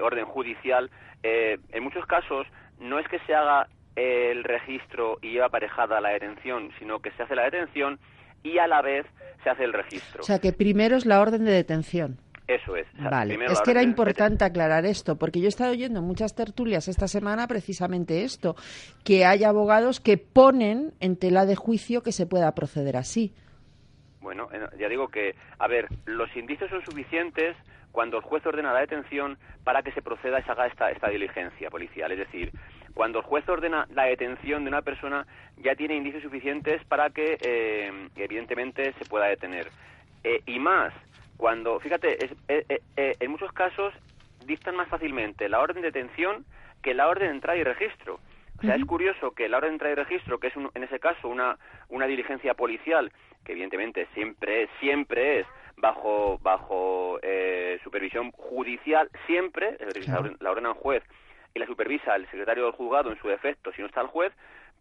orden judicial, en muchos casos no es que se haga el registro y lleva aparejada la detención, sino que se hace la detención y a la vez se hace el registro. O sea, que primero es la orden de detención. Eso es. vale, es que era importante aclarar esto, porque yo he estado oyendo en muchas tertulias esta semana precisamente esto, que hay abogados que ponen en tela de juicio que se pueda proceder así. Bueno, eh, ya digo que, a ver, los indicios son suficientes cuando el juez ordena la detención para que se proceda y se haga esta, esta diligencia policial. Es decir, cuando el juez ordena la detención de una persona, ya tiene indicios suficientes para que, eh, evidentemente, se pueda detener. Eh, y más, cuando, fíjate, es, en muchos casos dictan más fácilmente la orden de detención que la orden de entrada y registro. O sea, es curioso que la orden de entrada y registro, que es en ese caso una, una diligencia policial, que evidentemente siempre es, siempre es bajo, bajo eh, supervisión judicial, siempre, la ordena el juez y la supervisa el secretario del juzgado en su defecto, si no está el juez,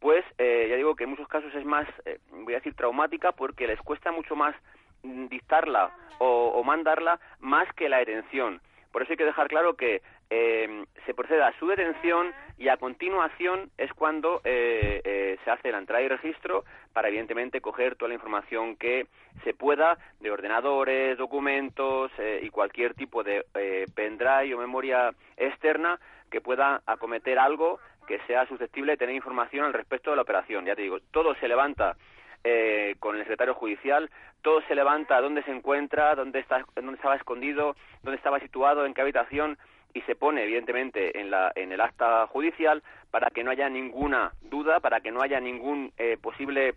pues eh, ya digo que en muchos casos es más, eh, voy a decir, traumática porque les cuesta mucho más dictarla o, o mandarla más que la detención. Por eso hay que dejar claro que eh, se procede a su detención y a continuación es cuando eh, eh, se hace la entrada y registro para evidentemente coger toda la información que se pueda de ordenadores, documentos y cualquier tipo de pendrive o memoria externa que pueda acometer algo que sea susceptible de tener información al respecto de la operación. Ya te digo, todo se levanta eh, con el secretario judicial, todo se levanta dónde se encuentra, dónde, está, dónde estaba escondido, dónde estaba situado, en qué habitación y se pone evidentemente en, la, en el acta judicial para que no haya ninguna duda, para que no haya ningún eh, posible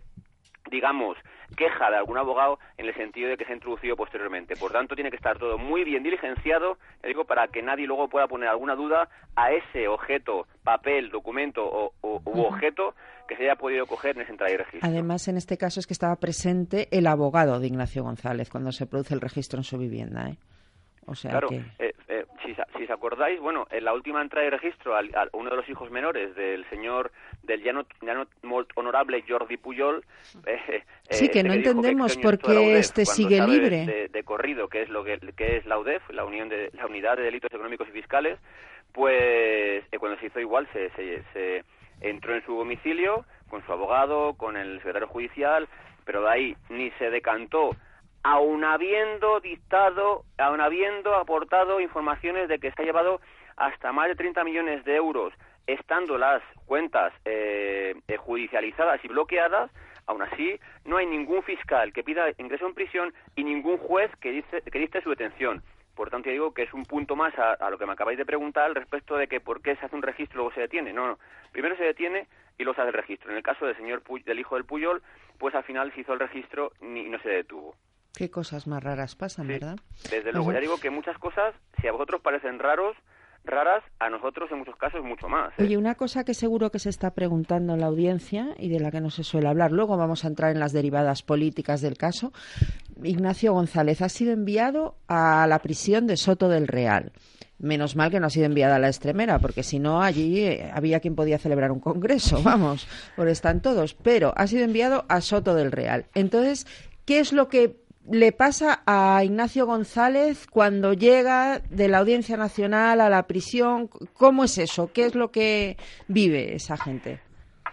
digamos, queja de algún abogado en el sentido de que se ha introducido posteriormente. Por tanto, tiene que estar todo muy bien diligenciado, digo, para que nadie luego pueda poner alguna duda a ese objeto, papel, documento o, u objeto que se haya podido coger en esa entrada y registro. Además, en este caso es que estaba presente el abogado de Ignacio González cuando se produce el registro en su vivienda. ¿eh? O sea claro, eh, eh, si, si, os acordáis, bueno, en la última entrada de registro, a uno de los hijos menores del señor, del ya no, honorable Jordi Puyol. Eh, sí, que no entendemos por qué este sigue libre. De, corrido, que es lo que, es la UDEF, la, Unión de, la Unidad de Delitos Económicos y Fiscales, pues cuando se hizo igual, se, se entró en su domicilio con su abogado, con el secretario judicial, pero de ahí ni se decantó aun habiendo dictado, aun habiendo aportado informaciones de que se ha llevado hasta más de 30 millones de euros, estando las cuentas eh, eh, judicializadas y bloqueadas, aún así no hay ningún fiscal que pida ingreso en prisión y ningún juez que dice que dicte su detención. Por tanto, digo que es un punto más a, lo que me acabáis de preguntar respecto de que por qué se hace un registro y luego se detiene. No, no. Primero se detiene y luego se hace el registro. En el caso del señor del hijo del Puyol, pues al final se hizo el registro y no se detuvo. Qué cosas más raras pasan, ¿verdad? Desde luego, ya digo que muchas cosas, si a vosotros parecen raros, raras, a nosotros en muchos casos mucho más. ¿eh? Oye, una cosa que seguro que se está preguntando en la audiencia y de la que no se suele hablar, luego vamos a entrar en las derivadas políticas del caso. Ignacio González ha sido enviado a la prisión de Soto del Real. Menos mal que no ha sido enviada a la extremera, porque si no, allí eh, había quien podía celebrar un congreso, vamos, por están todos. Pero ha sido enviado a Soto del Real. Entonces, ¿qué es lo que le pasa a Ignacio González cuando llega de la Audiencia Nacional a la prisión? ¿Cómo es eso? ¿Qué es lo que vive esa gente?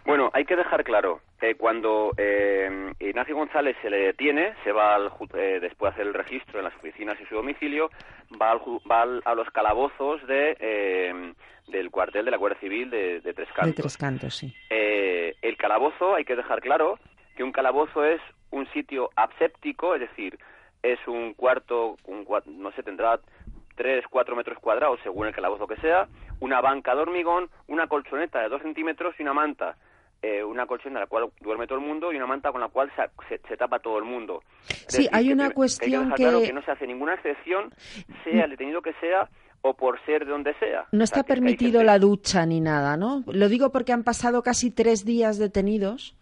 Bueno, hay que dejar claro, que cuando eh, Ignacio González se le detiene, se va al, eh, después de hacer el registro en las oficinas y su domicilio, va, a los calabozos de, eh, del cuartel de la Guardia Civil de, Tres Cantos. De Tres Cantos, sí. el calabozo, hay que dejar claro que un calabozo es un sitio aséptico, es decir, es un cuarto, un, no sé, tendrá 3, 4 metros cuadrados según el calabozo que sea, una banca de hormigón, una colchoneta de 2 centímetros y una manta. Eh, una colchoneta en la cual duerme todo el mundo y una manta con la cual se, se, tapa todo el mundo. sí, hay una cuestión que, Claro que no se hace ninguna excepción, sea el detenido que sea o por ser de donde sea. No está permitido la ducha ni nada, ¿no? Lo digo porque han pasado casi tres días detenidos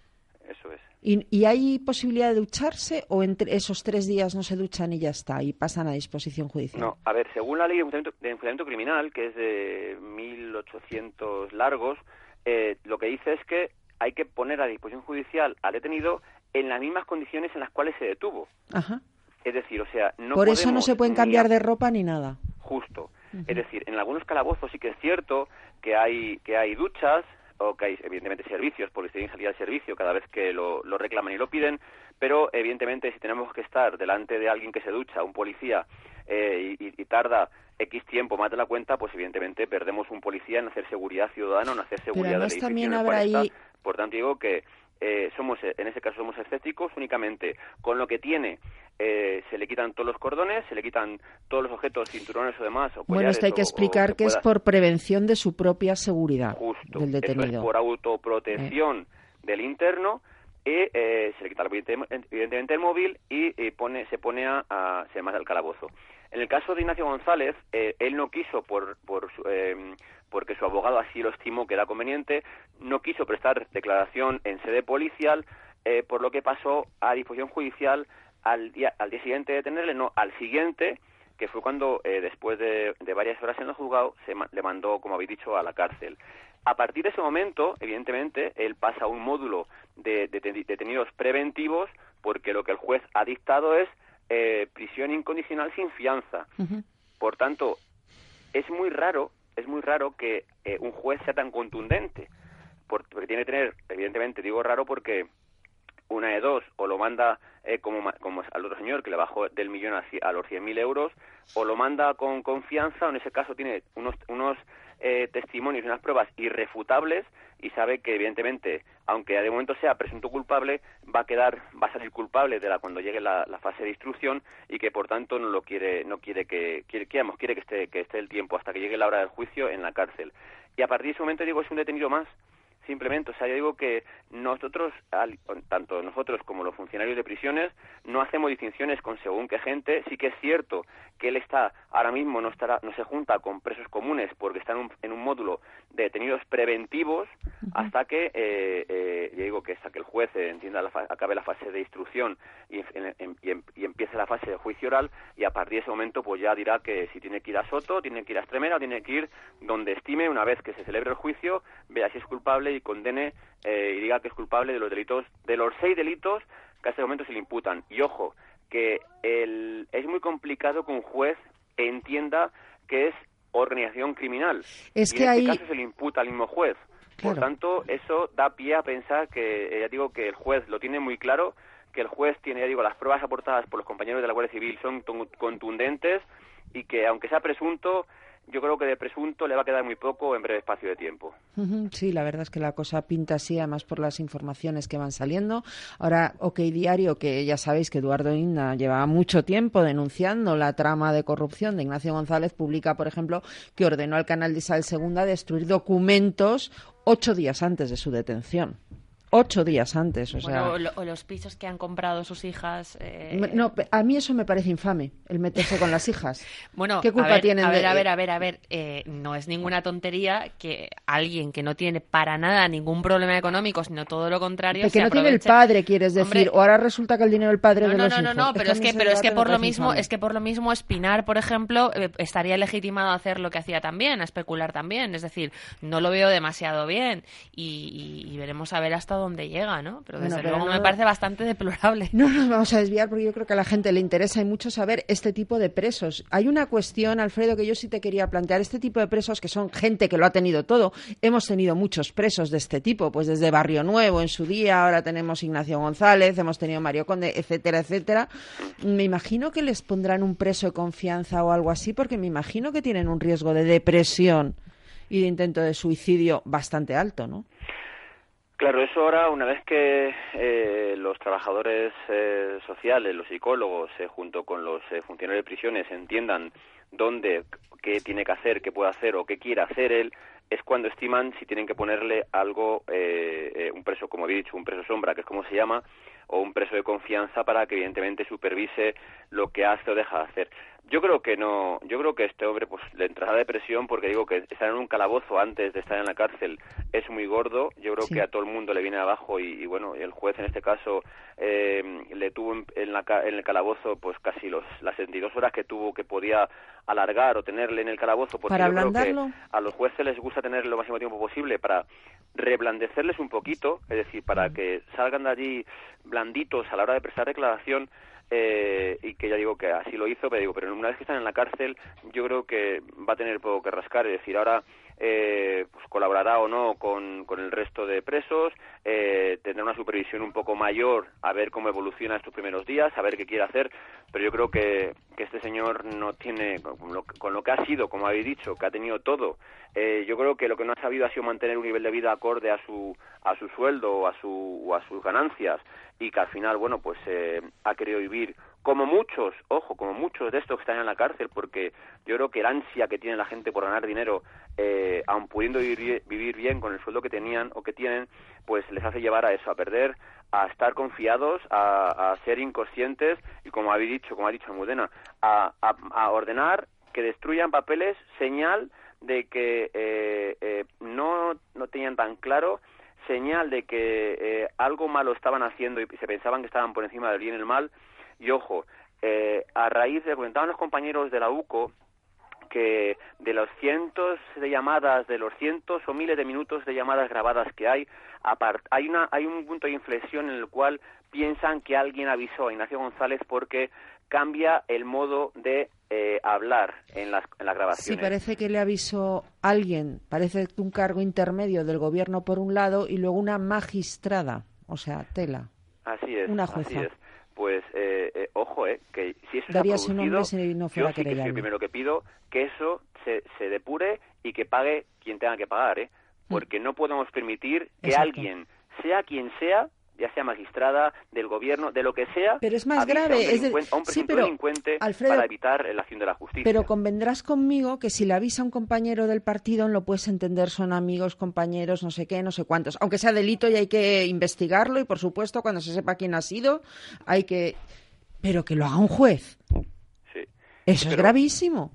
¿Y, hay posibilidad de ducharse o entre esos tres días no se duchan y ya está y pasan a disposición judicial? No, a ver, según la ley de enjuiciamiento, criminal, que es de 1800 largos, eh, lo que dice es que hay que poner a disposición judicial al detenido en las mismas condiciones en las cuales se detuvo. Ajá. Es decir, o sea, no Por eso no se pueden cambiar de ropa ni nada. Justo. Es decir, en algunos calabozos sí que es cierto que hay que hay duchas, o que hay evidentemente servicios, policía salida de servicio cada vez que lo, reclaman y lo piden, pero evidentemente si tenemos que estar delante de alguien que se ducha, un policía, eh, y, tarda X tiempo más de la cuenta, pues evidentemente perdemos un policía en hacer seguridad ciudadana, en hacer seguridad del también habrá ahí... Por tanto digo que eh, somos, en ese caso somos escépticos, únicamente con lo que tiene eh, se le quitan todos los cordones, se le quitan todos los objetos, cinturones o demás. O bueno, esto hay que explicar que, es por prevención de su propia seguridad Justo, del detenido. Eso es por autoprotección del interno y eh, se le quita evidentemente el móvil y, pone, se pone a, a se al calabozo. En el caso de Ignacio González, eh, él no quiso, por, por eh, porque su abogado así lo estimó que era conveniente, no quiso prestar declaración en sede policial, eh, por lo que pasó a disposición judicial al día, al día siguiente de tenerle, no, al siguiente, que fue cuando, después de, varias horas en el juzgado, se le mandó, como habéis dicho, a la cárcel. A partir de ese momento, evidentemente, él pasa a un módulo de, detenidos preventivos porque lo que el juez ha dictado es eh, prisión incondicional sin fianza. Por tanto, es muy raro, es muy raro que eh, un juez sea tan contundente, porque tiene que tener, evidentemente digo raro porque una de dos, o lo manda eh, como, como al otro señor que le bajó del millón a, a los 100.000 euros, o lo manda con confianza, o en ese caso tiene unos, unos eh, testimonios y unas pruebas irrefutables y sabe que evidentemente, aunque de momento sea presunto culpable, va a quedar, va a salir culpable de la cuando llegue la, fase de instrucción y que por tanto no lo quiere, no quiere que, quiere, quiere que esté, que esté el tiempo hasta que llegue la hora del juicio en la cárcel. Y a partir de ese momento digo es un detenido más simplemente, o sea, yo digo que nosotros, tanto nosotros como los funcionarios de prisiones, no hacemos distinciones con según qué gente. Sí que es cierto que él está, ahora mismo no, estará, no se junta con presos comunes porque está en un, módulo de detenidos preventivos hasta que, eh, eh, digo que hasta que el juez entienda acabe la fase de instrucción y, y, empiece la fase de juicio oral y a partir de ese momento pues ya dirá que si tiene que ir a Soto, tiene que ir a Extremera o tiene que ir donde estime una vez que se celebre el juicio, vea si es culpable y condene eh, y diga que es culpable de los delitos, de los seis delitos que a este momento se le imputan. Y ojo, que el, es muy complicado que un juez entienda que es organización criminal. Es y que en este caso se le imputa al mismo juez. Por tanto, eso da pie a pensar que, eh, ya digo, que el juez lo tiene muy claro, que el juez tiene, ya digo, las pruebas aportadas por los compañeros de la Guardia Civil son contundentes y que, aunque sea presunto, yo creo que de presunto le va a quedar muy poco en breve espacio de tiempo. Sí, la verdad es que la cosa pinta así, además por las informaciones que van saliendo. Ahora, OK Diario, que ya sabéis que Eduardo Inda llevaba mucho tiempo denunciando la trama de corrupción de Ignacio González, publica, por ejemplo, que ordenó al canal de Isabel II destruir documentos ocho días antes de su detención ocho días antes. O, sea... o, los pisos que han comprado sus hijas. Eh, no, a mí eso me parece infame, el meterse con las hijas. bueno, ¿qué culpa a ver, tienen a ver, de... a ver, a ver, a ver, eh, no es ninguna tontería que alguien que no tiene para nada ningún problema económico, sino todo lo contrario. que no tiene el padre, quieres decir, o ahora resulta que el dinero del padre no, de no, los no, hijos. No, no, pero es que, pero es que por lo mismo, es que por lo mismo Espinar, por ejemplo, eh, estaría legitimado a hacer lo que hacía también, a especular también. Es decir, no lo veo demasiado bien y, y veremos a ver hasta dónde llega, ¿no? pero desde luego me parece bastante deplorable. No nos vamos a desviar porque yo creo que a la gente le interesa y mucho saber este tipo de presos. Hay una cuestión, Alfredo, que yo sí te quería plantear. Este tipo de presos que son gente que lo ha tenido todo. Hemos tenido muchos presos de este tipo, pues desde Barrio Nuevo en su día, ahora tenemos Ignacio González, hemos tenido Mario Conde, etcétera, etcétera. Me imagino que les pondrán un preso de confianza o algo así porque me imagino que tienen un riesgo de depresión y de intento de suicidio bastante alto, ¿no? Claro, eso ahora, una vez que eh, los trabajadores eh, sociales, los psicólogos, eh, junto con los funcionarios de prisiones, entiendan dónde, qué tiene que hacer, qué puede hacer o qué quiere hacer él, es cuando estiman si tienen que ponerle algo, un preso, como he dicho, un preso sombra, que es como se llama, o un preso de confianza para que evidentemente supervise lo que hace o deja de hacer. Yo creo que no, yo creo que este hombre pues le entrará depresión porque digo que estar en un calabozo antes de estar en la cárcel es muy gordo, yo creo que a todo el mundo le viene abajo y, bueno, el juez en este caso eh, le tuvo en, la, en, el calabozo pues casi los, las 72 horas que tuvo que podía alargar o tenerle en el calabozo porque ¿Para yo creo que a los jueces les gusta tenerle lo máximo tiempo posible para reblandecerles un poquito, es decir, para que salgan de allí blanditos a la hora de prestar declaración eh, y que ya digo que así lo hizo, pero digo, pero una vez que están en la cárcel, yo creo que va a tener poco que rascar, es decir, ahora eh, pues colaborará o no con, con el resto de presos, eh, tendrá una supervisión un poco mayor a ver cómo evoluciona estos primeros días, a ver qué quiere hacer, pero yo creo que, que este señor no tiene, con lo, con lo que ha sido, como habéis dicho, que ha tenido todo, eh, yo creo que lo que no ha sabido ha sido mantener un nivel de vida acorde a su, a su sueldo o a, su, o a sus ganancias y que al final, bueno, pues eh, ha querido vivir como muchos, ojo, como muchos de estos que están en la cárcel, porque yo creo que el ansia que tiene la gente por ganar dinero, eh, aun pudiendo vivir, bien con el sueldo que tenían o que tienen, pues les hace llevar a eso, a perder, a estar confiados, a, ser inconscientes y, como habéis dicho, como ha dicho Almudena, a, a, a ordenar que destruyan papeles, señal de que eh, eh, no, no tenían tan claro señal de que eh, algo malo estaban haciendo y se pensaban que estaban por encima del bien y el mal. Y ojo, eh, a raíz de, comentaban los compañeros de la UCO, que de los cientos de llamadas, de los cientos o miles de minutos de llamadas grabadas que hay, hay, una, hay un punto de inflexión en el cual piensan que alguien avisó a Ignacio González porque cambia el modo de eh, hablar en las, en las grabaciones. Sí, parece que le avisó alguien, parece un cargo intermedio del gobierno por un lado y luego una magistrada, o sea, tela. Así es. Una jueza. Así es. Pues, eh, eh, ojo, eh, que si eso Daría se su nombre si no fuera yo sí que soy el primero que pido que eso se, se depure y que pague quien tenga que pagar, ¿eh? Porque no podemos permitir que Mm. Exacto. alguien, sea quien sea, ya sea magistrada, del gobierno, de lo que sea, Pero es más grave, a un, es de- delincuen- a un sí, pero, delincuente Alfredo, para evitar la acción de la justicia. Pero convendrás conmigo que si le avisa a un compañero del partido, lo puedes entender, son amigos, compañeros, no sé qué, no sé cuántos. Aunque sea delito y hay que investigarlo y, por supuesto, cuando se sepa quién ha sido, hay que... Pero que lo haga un juez. Sí. Eso es gravísimo.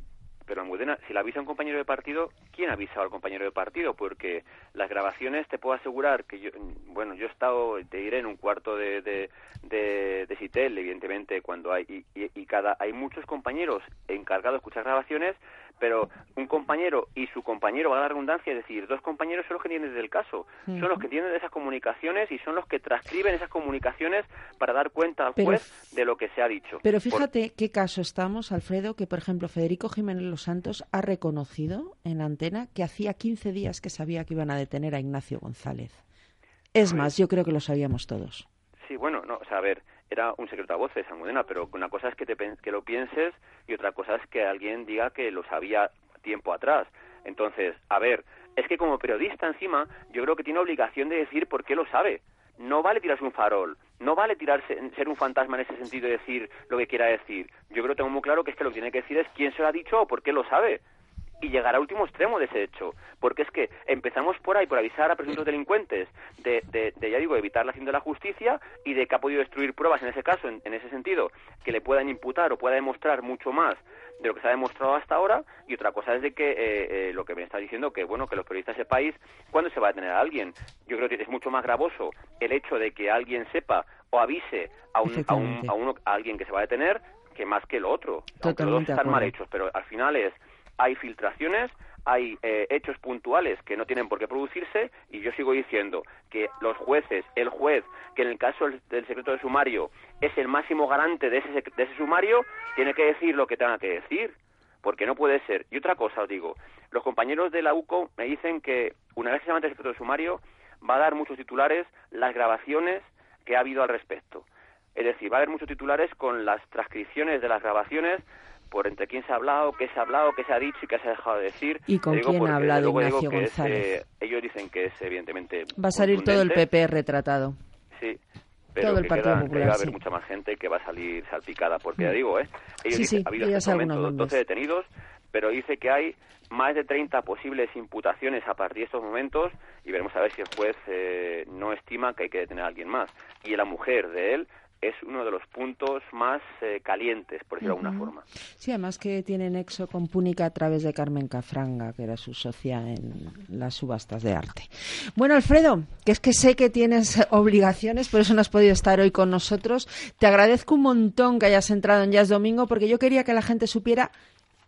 Pero Almudena, si la avisa un compañero de partido, ¿quién ha avisado al compañero de partido? Porque las grabaciones te puedo asegurar que yo, bueno, yo he estado, te diré, en un cuarto de, de, de, de Citel, evidentemente, cuando hay, y- y cada, hay muchos compañeros encargados de escuchar grabaciones, pero un compañero y su compañero, va a la redundancia, es decir, dos compañeros son los que tienen desde el caso, son los que tienen esas comunicaciones y son los que transcriben esas comunicaciones para dar cuenta al Pero- juez de lo que se ha dicho. Pero Por- fíjate qué caso estamos, Alfredo, que, por ejemplo, Federico Jiménez Los Santos ha reconocido en antena que hacía 15 días que sabía que iban a detener a Ignacio González. Es más, yo creo que lo sabíamos todos. Sí, bueno, no, o sea, a ver, era un secreto a voces, Almudena, pero una cosa es que, te, que lo pienses y otra cosa es que alguien diga que lo sabía tiempo atrás. Entonces, a ver, es que como periodista encima, yo creo que tiene obligación de decir por qué lo sabe. No vale tirarse un farol, no vale tirarse, ser un fantasma en ese sentido y decir lo que quiera decir. Yo creo que tengo muy claro que es que lo que tiene que decir es quién se lo ha dicho o por qué lo sabe y llegar al último extremo de ese hecho. Porque es que empezamos por ahí, por avisar a presuntos delincuentes de, de, de, ya digo, evitar la acción de la justicia y de que ha podido destruir pruebas en ese caso, en, en ese sentido, que le puedan imputar o pueda demostrar mucho más de lo que se ha demostrado hasta ahora. Y otra cosa es de que eh, eh, lo que me está diciendo, que bueno, que los periodistas país, ¿cuándo se va a detener a alguien? Yo creo que es mucho más gravoso el hecho de que alguien sepa o avise a, un, a, un, a, uno, a alguien que se va a detener que más que lo otro. Aunque los dos están mal hechos, pero al final es hay filtraciones, hay eh, hechos puntuales que no tienen por qué producirse y yo sigo diciendo que los jueces, el juez, que en el caso del, secreto de sumario es el máximo garante de ese, de ese sumario, tiene que decir lo que tenga que decir, porque no puede ser. Y otra cosa os digo, los compañeros de la UCO me dicen que una vez que se levante el secreto de sumario va a dar muchos titulares las grabaciones que ha habido al respecto. Es decir, va a haber muchos titulares con las transcripciones de las grabaciones por entre quién se ha hablado, qué se ha hablado, qué se ha dicho y qué se ha dejado de decir. ¿Y con digo quién ha hablado Ignacio que es, González? eh, ellos dicen que es evidentemente Va a salir todo el PP retratado. Sí, pero todo el que, Partido queda- que Popular, va a haber sí. mucha más gente que va a salir salpicada, porque Mm. ya digo, ¿eh? Ellos Sí, dicen, sí, ha habido hasta el momento nombres. 12 detenidos, pero dice que hay más de 30 posibles imputaciones a partir de estos momentos y veremos a ver si el juez eh, no estima que hay que detener a alguien más. Y la mujer de él es uno de los puntos más eh, calientes, por decirlo de alguna forma. Sí, además que tiene nexo con Púnica a través de Carmen Cafranga, que era su socia en las subastas de arte. Bueno, Alfredo, que es que sé que tienes obligaciones, por eso no has podido estar hoy con nosotros. Te agradezco un montón que hayas entrado en Ya es Domingo, porque yo quería que la gente supiera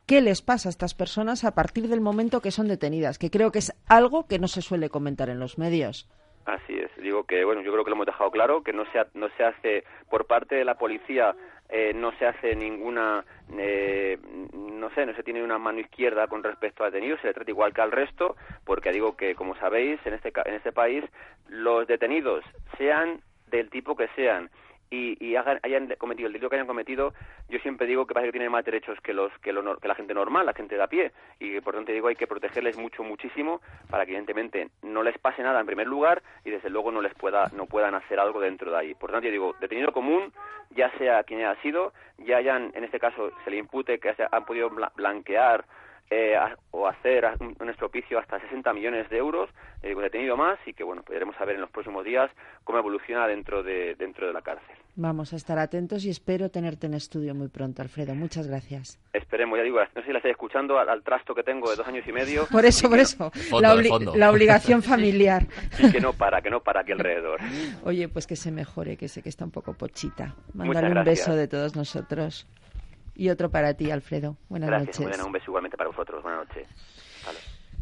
qué les pasa a estas personas a partir del momento que son detenidas, que creo que es algo que no se suele comentar en los medios. Así es. Digo que, bueno, yo creo que lo hemos dejado claro, que no se, no se hace por parte de la policía, eh, no se hace ninguna, eh, no sé, no se tiene una mano izquierda con respecto a detenidos, se le trata igual que al resto, porque digo que, como sabéis, en este, en este país, los detenidos, sean del tipo que sean, y, hayan cometido el delito que hayan cometido, yo siempre digo que parece que tienen más derechos que los que, que la gente normal, la gente de a pie, y por tanto digo hay que protegerles mucho, muchísimo, para que evidentemente no les pase nada en primer lugar y desde luego no les pueda, no puedan hacer algo dentro de ahí. Por tanto yo digo, detenido común, ya sea quien haya sido, ya hayan, en este caso se le impute que han podido blanquear eh, o hacer un, estropicio hasta 60 millones de euros, eh, detenido más, y que bueno, podremos saber en los próximos días cómo evoluciona dentro de, dentro de la cárcel. Vamos a estar atentos y espero tenerte en estudio muy pronto, Alfredo. Muchas gracias. Esperemos, ya digo, no sé si la estoy escuchando al, trasto que tengo de dos años y medio. Por eso, por eso, la, obligación familiar. Y que no para, que no para aquí alrededor. Oye, pues que se mejore, que sé que está un poco pochita. Mándale un beso de todos nosotros. Y otro para ti, Alfredo. Buenas Gracias, noches. un beso igualmente para vosotros. Buenas noches.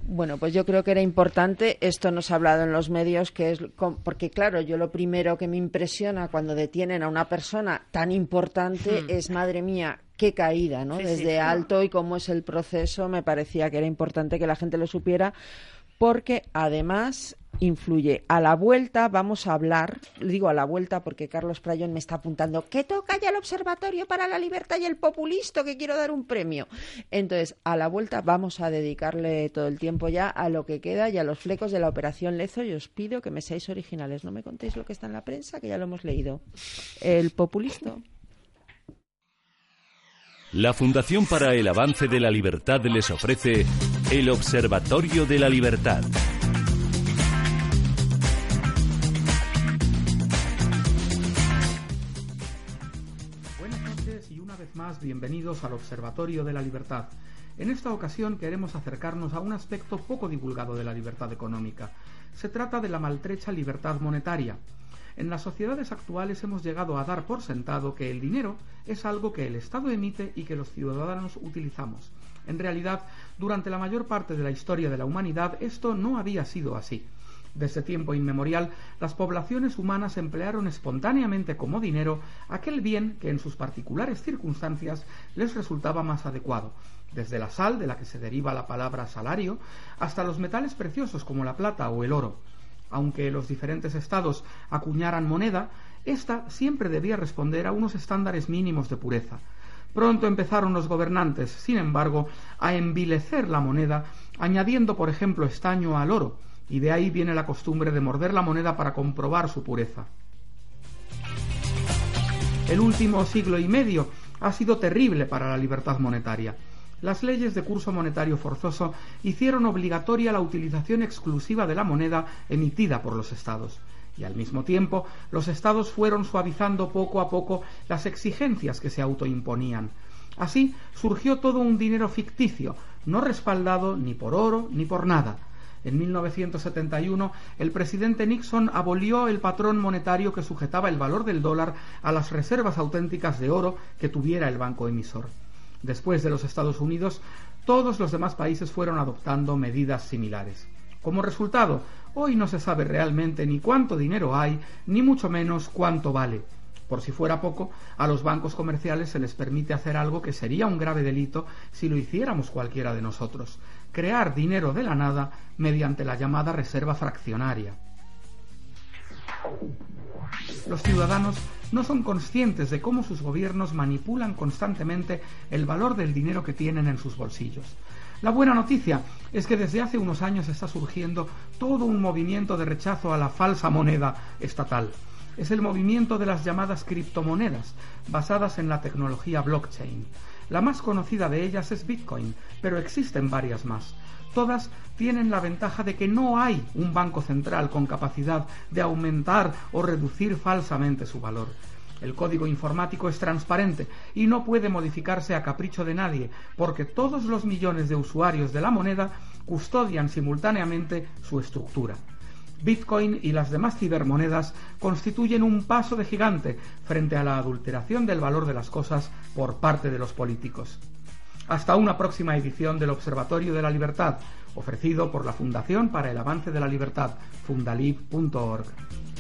Bueno, pues yo creo que era importante, esto nos ha hablado en los medios, que es porque claro, yo lo primero que me impresiona cuando detienen a una persona tan importante hmm. es, madre mía, qué caída, ¿no? Desde alto y cómo es el proceso, me parecía que era importante que la gente lo supiera, porque además influye. A la vuelta vamos a hablar, digo a la vuelta porque Carlos Prayón me está apuntando, que toca ya el Observatorio para la Libertad y el Populista, que quiero dar un premio. Entonces, a la vuelta vamos a dedicarle todo el tiempo ya a lo que queda y a los flecos de la Operación Lezo y os pido que me seáis originales. No me contéis lo que está en la prensa, que ya lo hemos leído. El populista. La Fundación para el Avance de la Libertad les ofrece el Observatorio de la Libertad bienvenidos al Observatorio de la Libertad. En esta ocasión queremos acercarnos a un aspecto poco divulgado de la libertad económica. Se trata de la maltrecha libertad monetaria. En las sociedades actuales hemos llegado a dar por sentado que el dinero es algo que el Estado emite y que los ciudadanos utilizamos. En realidad, durante la mayor parte de la historia de la humanidad esto no había sido así. Desde tiempo inmemorial, las poblaciones humanas emplearon espontáneamente como dinero aquel bien que en sus particulares circunstancias les resultaba más adecuado, desde la sal, de la que se deriva la palabra salario, hasta los metales preciosos como la plata o el oro. Aunque los diferentes estados acuñaran moneda, ésta siempre debía responder a unos estándares mínimos de pureza. Pronto empezaron los gobernantes, sin embargo, a envilecer la moneda, añadiendo, por ejemplo, estaño al oro, y de ahí viene la costumbre de morder la moneda para comprobar su pureza. El último siglo y medio ha sido terrible para la libertad monetaria. Las leyes de curso monetario forzoso hicieron obligatoria la utilización exclusiva de la moneda emitida por los estados y al mismo tiempo los estados fueron suavizando poco a poco las exigencias que se autoimponían. Así surgió todo un dinero ficticio, no respaldado ni por oro ni por nada, en 1971, el presidente Nixon abolió el patrón monetario que sujetaba el valor del dólar a las reservas auténticas de oro que tuviera el banco emisor. Después de los Estados Unidos, todos los demás países fueron adoptando medidas similares. Como resultado, hoy no se sabe realmente ni cuánto dinero hay, ni mucho menos cuánto vale. Por si fuera poco, a los bancos comerciales se les permite hacer algo que sería un grave delito si lo hiciéramos cualquiera de nosotros, crear dinero de la nada mediante la llamada reserva fraccionaria. Los ciudadanos no son conscientes de cómo sus gobiernos manipulan constantemente el valor del dinero que tienen en sus bolsillos. La buena noticia es que desde hace unos años está surgiendo todo un movimiento de rechazo a la falsa moneda estatal. Es el movimiento de las llamadas criptomonedas, basadas en la tecnología blockchain. La más conocida de ellas es Bitcoin, pero existen varias más. Todas tienen la ventaja de que no hay un banco central con capacidad de aumentar o reducir falsamente su valor. El código informático es transparente y no puede modificarse a capricho de nadie, porque todos los millones de usuarios de la moneda custodian simultáneamente su estructura. Bitcoin y las demás cibermonedas constituyen un paso de gigante frente a la adulteración del valor de las cosas por parte de los políticos. Hasta una próxima edición del Observatorio de la Libertad, ofrecido por la Fundación para el Avance de la Libertad, fundalib.org.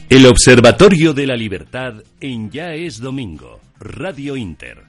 El Observatorio de la Libertad en Ya es Domingo, Radio Inter.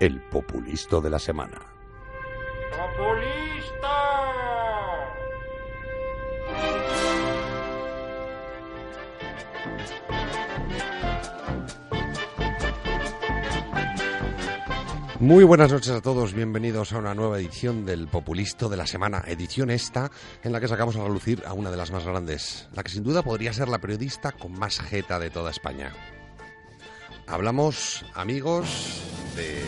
el populisto de la semana. ¡Populista! Muy buenas noches a todos, bienvenidos a una nueva edición del Populisto de la Semana, edición esta en la que sacamos a relucir a una de las más grandes, la que sin duda podría ser la periodista con más jeta de toda España. Hablamos, amigos, de...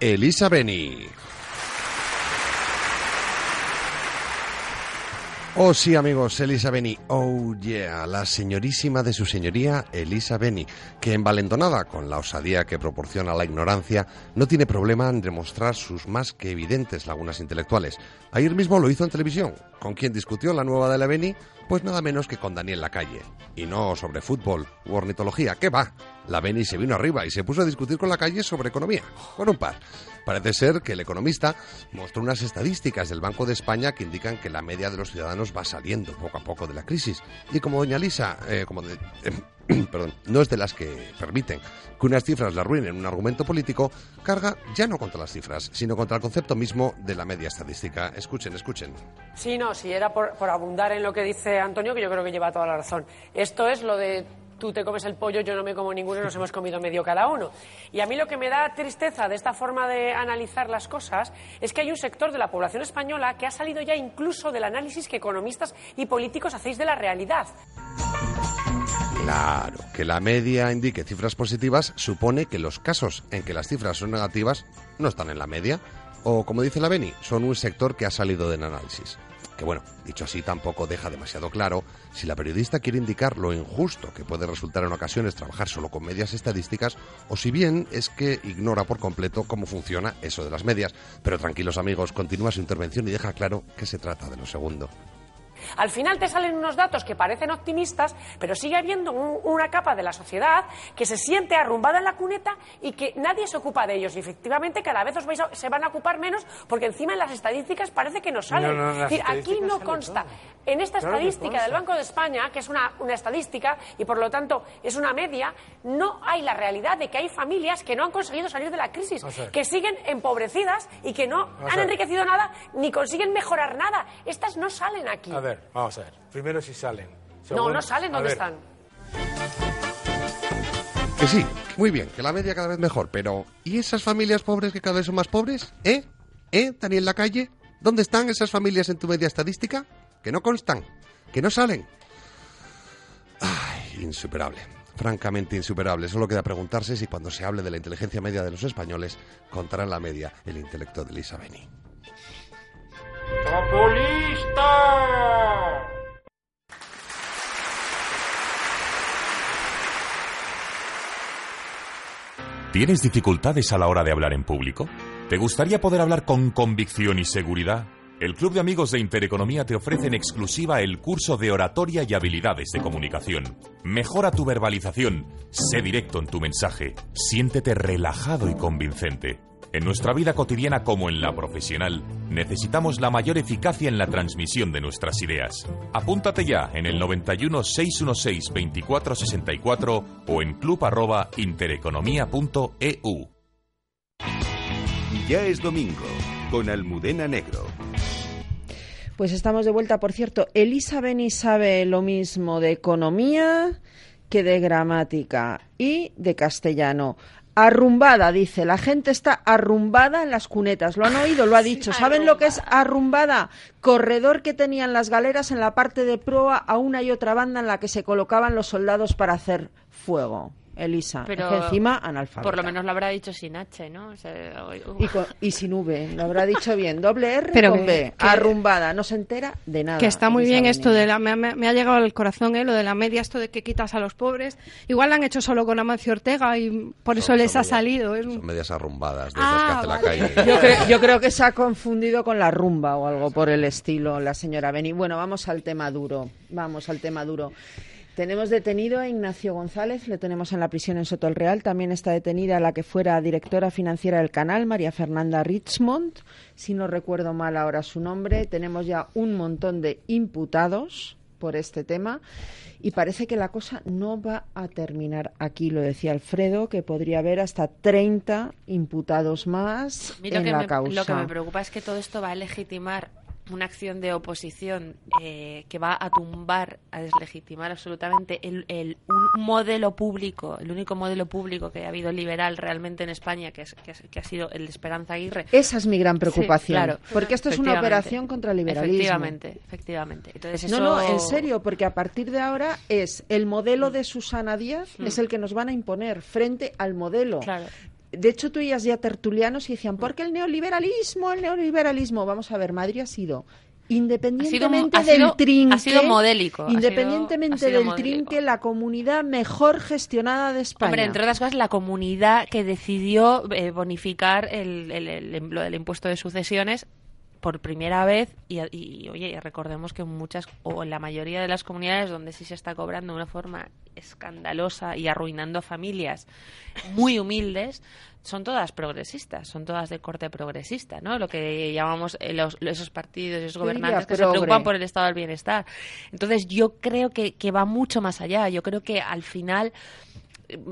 Elisa Beni. Oh sí, amigos, Elisa Beni. Oh yeah, la señorísima de su señoría, Elisa Beni, que envalentonada con la osadía que proporciona la ignorancia, no tiene problema en demostrar sus más que evidentes lagunas intelectuales. Ayer mismo lo hizo en televisión. ¿Con quién discutió la nueva de la Beni? Pues nada menos que con Daniel Lacalle. Y no sobre fútbol u ornitología, ¿qué va? La Beni se vino arriba y se puso a discutir con la calle sobre economía, con un par. Parece ser que el economista mostró unas estadísticas del Banco de España que indican que la media de los ciudadanos va saliendo poco a poco de la crisis. Y como doña Lisa, eh, como de, perdón, no es de las que permiten que unas cifras la arruinen un argumento político, carga ya no contra las cifras, sino contra el concepto mismo de la media estadística. Escuchen, escuchen. Sí, no, si era por abundar en lo que dice Antonio, que yo creo que lleva toda la razón. Esto es lo de tú te comes el pollo, yo no me como ninguno nos hemos comido medio cada uno. Y a mí lo que me da tristeza de esta forma de analizar las cosas es que hay un sector de la población española que ha salido ya incluso del análisis que economistas y políticos hacéis de la realidad. Claro, que la media indique cifras positivas supone que los casos en que las cifras son negativas no están en la media, o como dice la Beni, son un sector que ha salido del análisis que bueno, dicho así tampoco deja demasiado claro si la periodista quiere indicar lo injusto que puede resultar en ocasiones trabajar solo con medias estadísticas o si bien es que ignora por completo cómo funciona eso de las medias. Pero tranquilos amigos, continúa su intervención y deja claro que se trata de lo segundo. Al final te salen unos datos que parecen optimistas, pero sigue habiendo un- una capa de la sociedad que se siente arrumbada en la cuneta y que nadie se ocupa de ellos. Y efectivamente cada vez os vais a- se van a ocupar menos porque encima en las estadísticas parece que no salen. No, no, las Es decir, aquí no consta. todo. En esta Claro estadística del. Banco de España, que es una, una estadística y por lo tanto es una media, no hay la realidad de que hay familias que no han conseguido salir de la crisis, que siguen empobrecidas y que no han enriquecido nada ni consiguen mejorar nada. Estas no salen aquí. A ver, vamos a ver. Primero si salen. No, Segundo- no salen. ¿Dónde están? Que sí, muy bien, que la media cada vez mejor, pero ¿y esas familias pobres que cada vez son más pobres? ¿Eh? ¿Eh, Daniel Lacalle? ¿Dónde están esas familias en tu media estadística? Que no constan, que no salen. Ay, insuperable. Francamente insuperable. Solo queda preguntarse si cuando se hable de la inteligencia media de los españoles contará en la media el intelecto de Lisa Beni. ¿Tienes dificultades a la hora de hablar en público? ¿Te gustaría poder hablar con convicción y seguridad? El Club de Amigos de Intereconomía te ofrece en exclusiva el curso de oratoria y habilidades de comunicación. Mejora tu verbalización, sé directo en tu mensaje, siéntete relajado y convincente. En nuestra vida cotidiana como en la profesional, necesitamos la mayor eficacia en la transmisión de nuestras ideas. Apúntate ya en el 91 616 2464 o en club@intereconomía.eu. Ya es domingo, con Almudena Negro. Pues estamos de vuelta, por cierto. Elisa Beni sabe lo mismo de economía que de gramática y de castellano. Arrumbada, dice. La gente está arrumbada en las cunetas. Lo han oído, lo ha dicho. ¿Saben lo que es arrumbada? Corredor que tenían las galeras en la parte de proa a una y otra banda en la que se colocaban los soldados para hacer fuego. Elisa. Pero Es que encima analfabeta. Por lo menos lo habrá dicho sin H, ¿no? O sea, Y, con- y sin V, lo habrá dicho bien. Doble R Pero con que- B. que- Arrumbada, no se entera de nada. Que está muy Elisa bien esto de la... Me, me- me ha llegado al corazón, ¿eh? Lo de la media, esto de que quitas a los pobres. Igual lo han hecho solo con Amancio Ortega y por eso Son- les son ha salido. Es un- Son medias arrumbadas de Ah, esas que hace la calle. Yo creo, yo creo que se ha confundido con la rumba o algo por el estilo, la señora Beni. Bueno, vamos al tema duro. Vamos al tema duro. Tenemos detenido a Ignacio González, le tenemos en la prisión en Soto el Real. También está detenida la que fuera directora financiera del canal, María Fernanda Richmond. Si no recuerdo mal ahora su nombre, tenemos ya un montón de imputados por este tema y parece que la cosa no va a terminar aquí. Lo decía Alfredo, que podría haber hasta 30 imputados más en la me, causa. lo que me preocupa es que todo esto va a legitimar una acción de oposición eh, que va a tumbar, a deslegitimar absolutamente el, el- un modelo público, el único modelo público que ha habido liberal realmente en España, que, es, que, es- que ha sido el de Esperanza Aguirre. Esa es mi gran preocupación, Sí, claro. porque esto es una operación contra el liberalismo. Efectivamente, efectivamente. Entonces No, no, en serio, porque a partir de ahora es el modelo de Susana Díaz Mm. es el que nos van a imponer frente al modelo. Claro. De hecho, tú oías ya tertulianos y decían, ¿por qué el neoliberalismo? El neoliberalismo. Vamos a ver, Madrid ha sido independientemente ha del sido- trinque, ha sido modélico, independientemente ha sido del modélico. trinque, la comunidad mejor gestionada de España. Hombre, entre otras cosas, la comunidad que decidió eh, bonificar el, el- el- lo del impuesto de sucesiones por primera vez y, y, oye, recordemos que en muchas o en la mayoría de las comunidades donde sí se está cobrando de una forma escandalosa y arruinando familias muy humildes son todas progresistas, son todas de corte progresista, ¿no? Lo que llamamos eh, los, esos partidos, esos gobernantes que se preocupan por el estado del bienestar. Entonces, yo creo que, que va mucho más allá. Yo creo que al final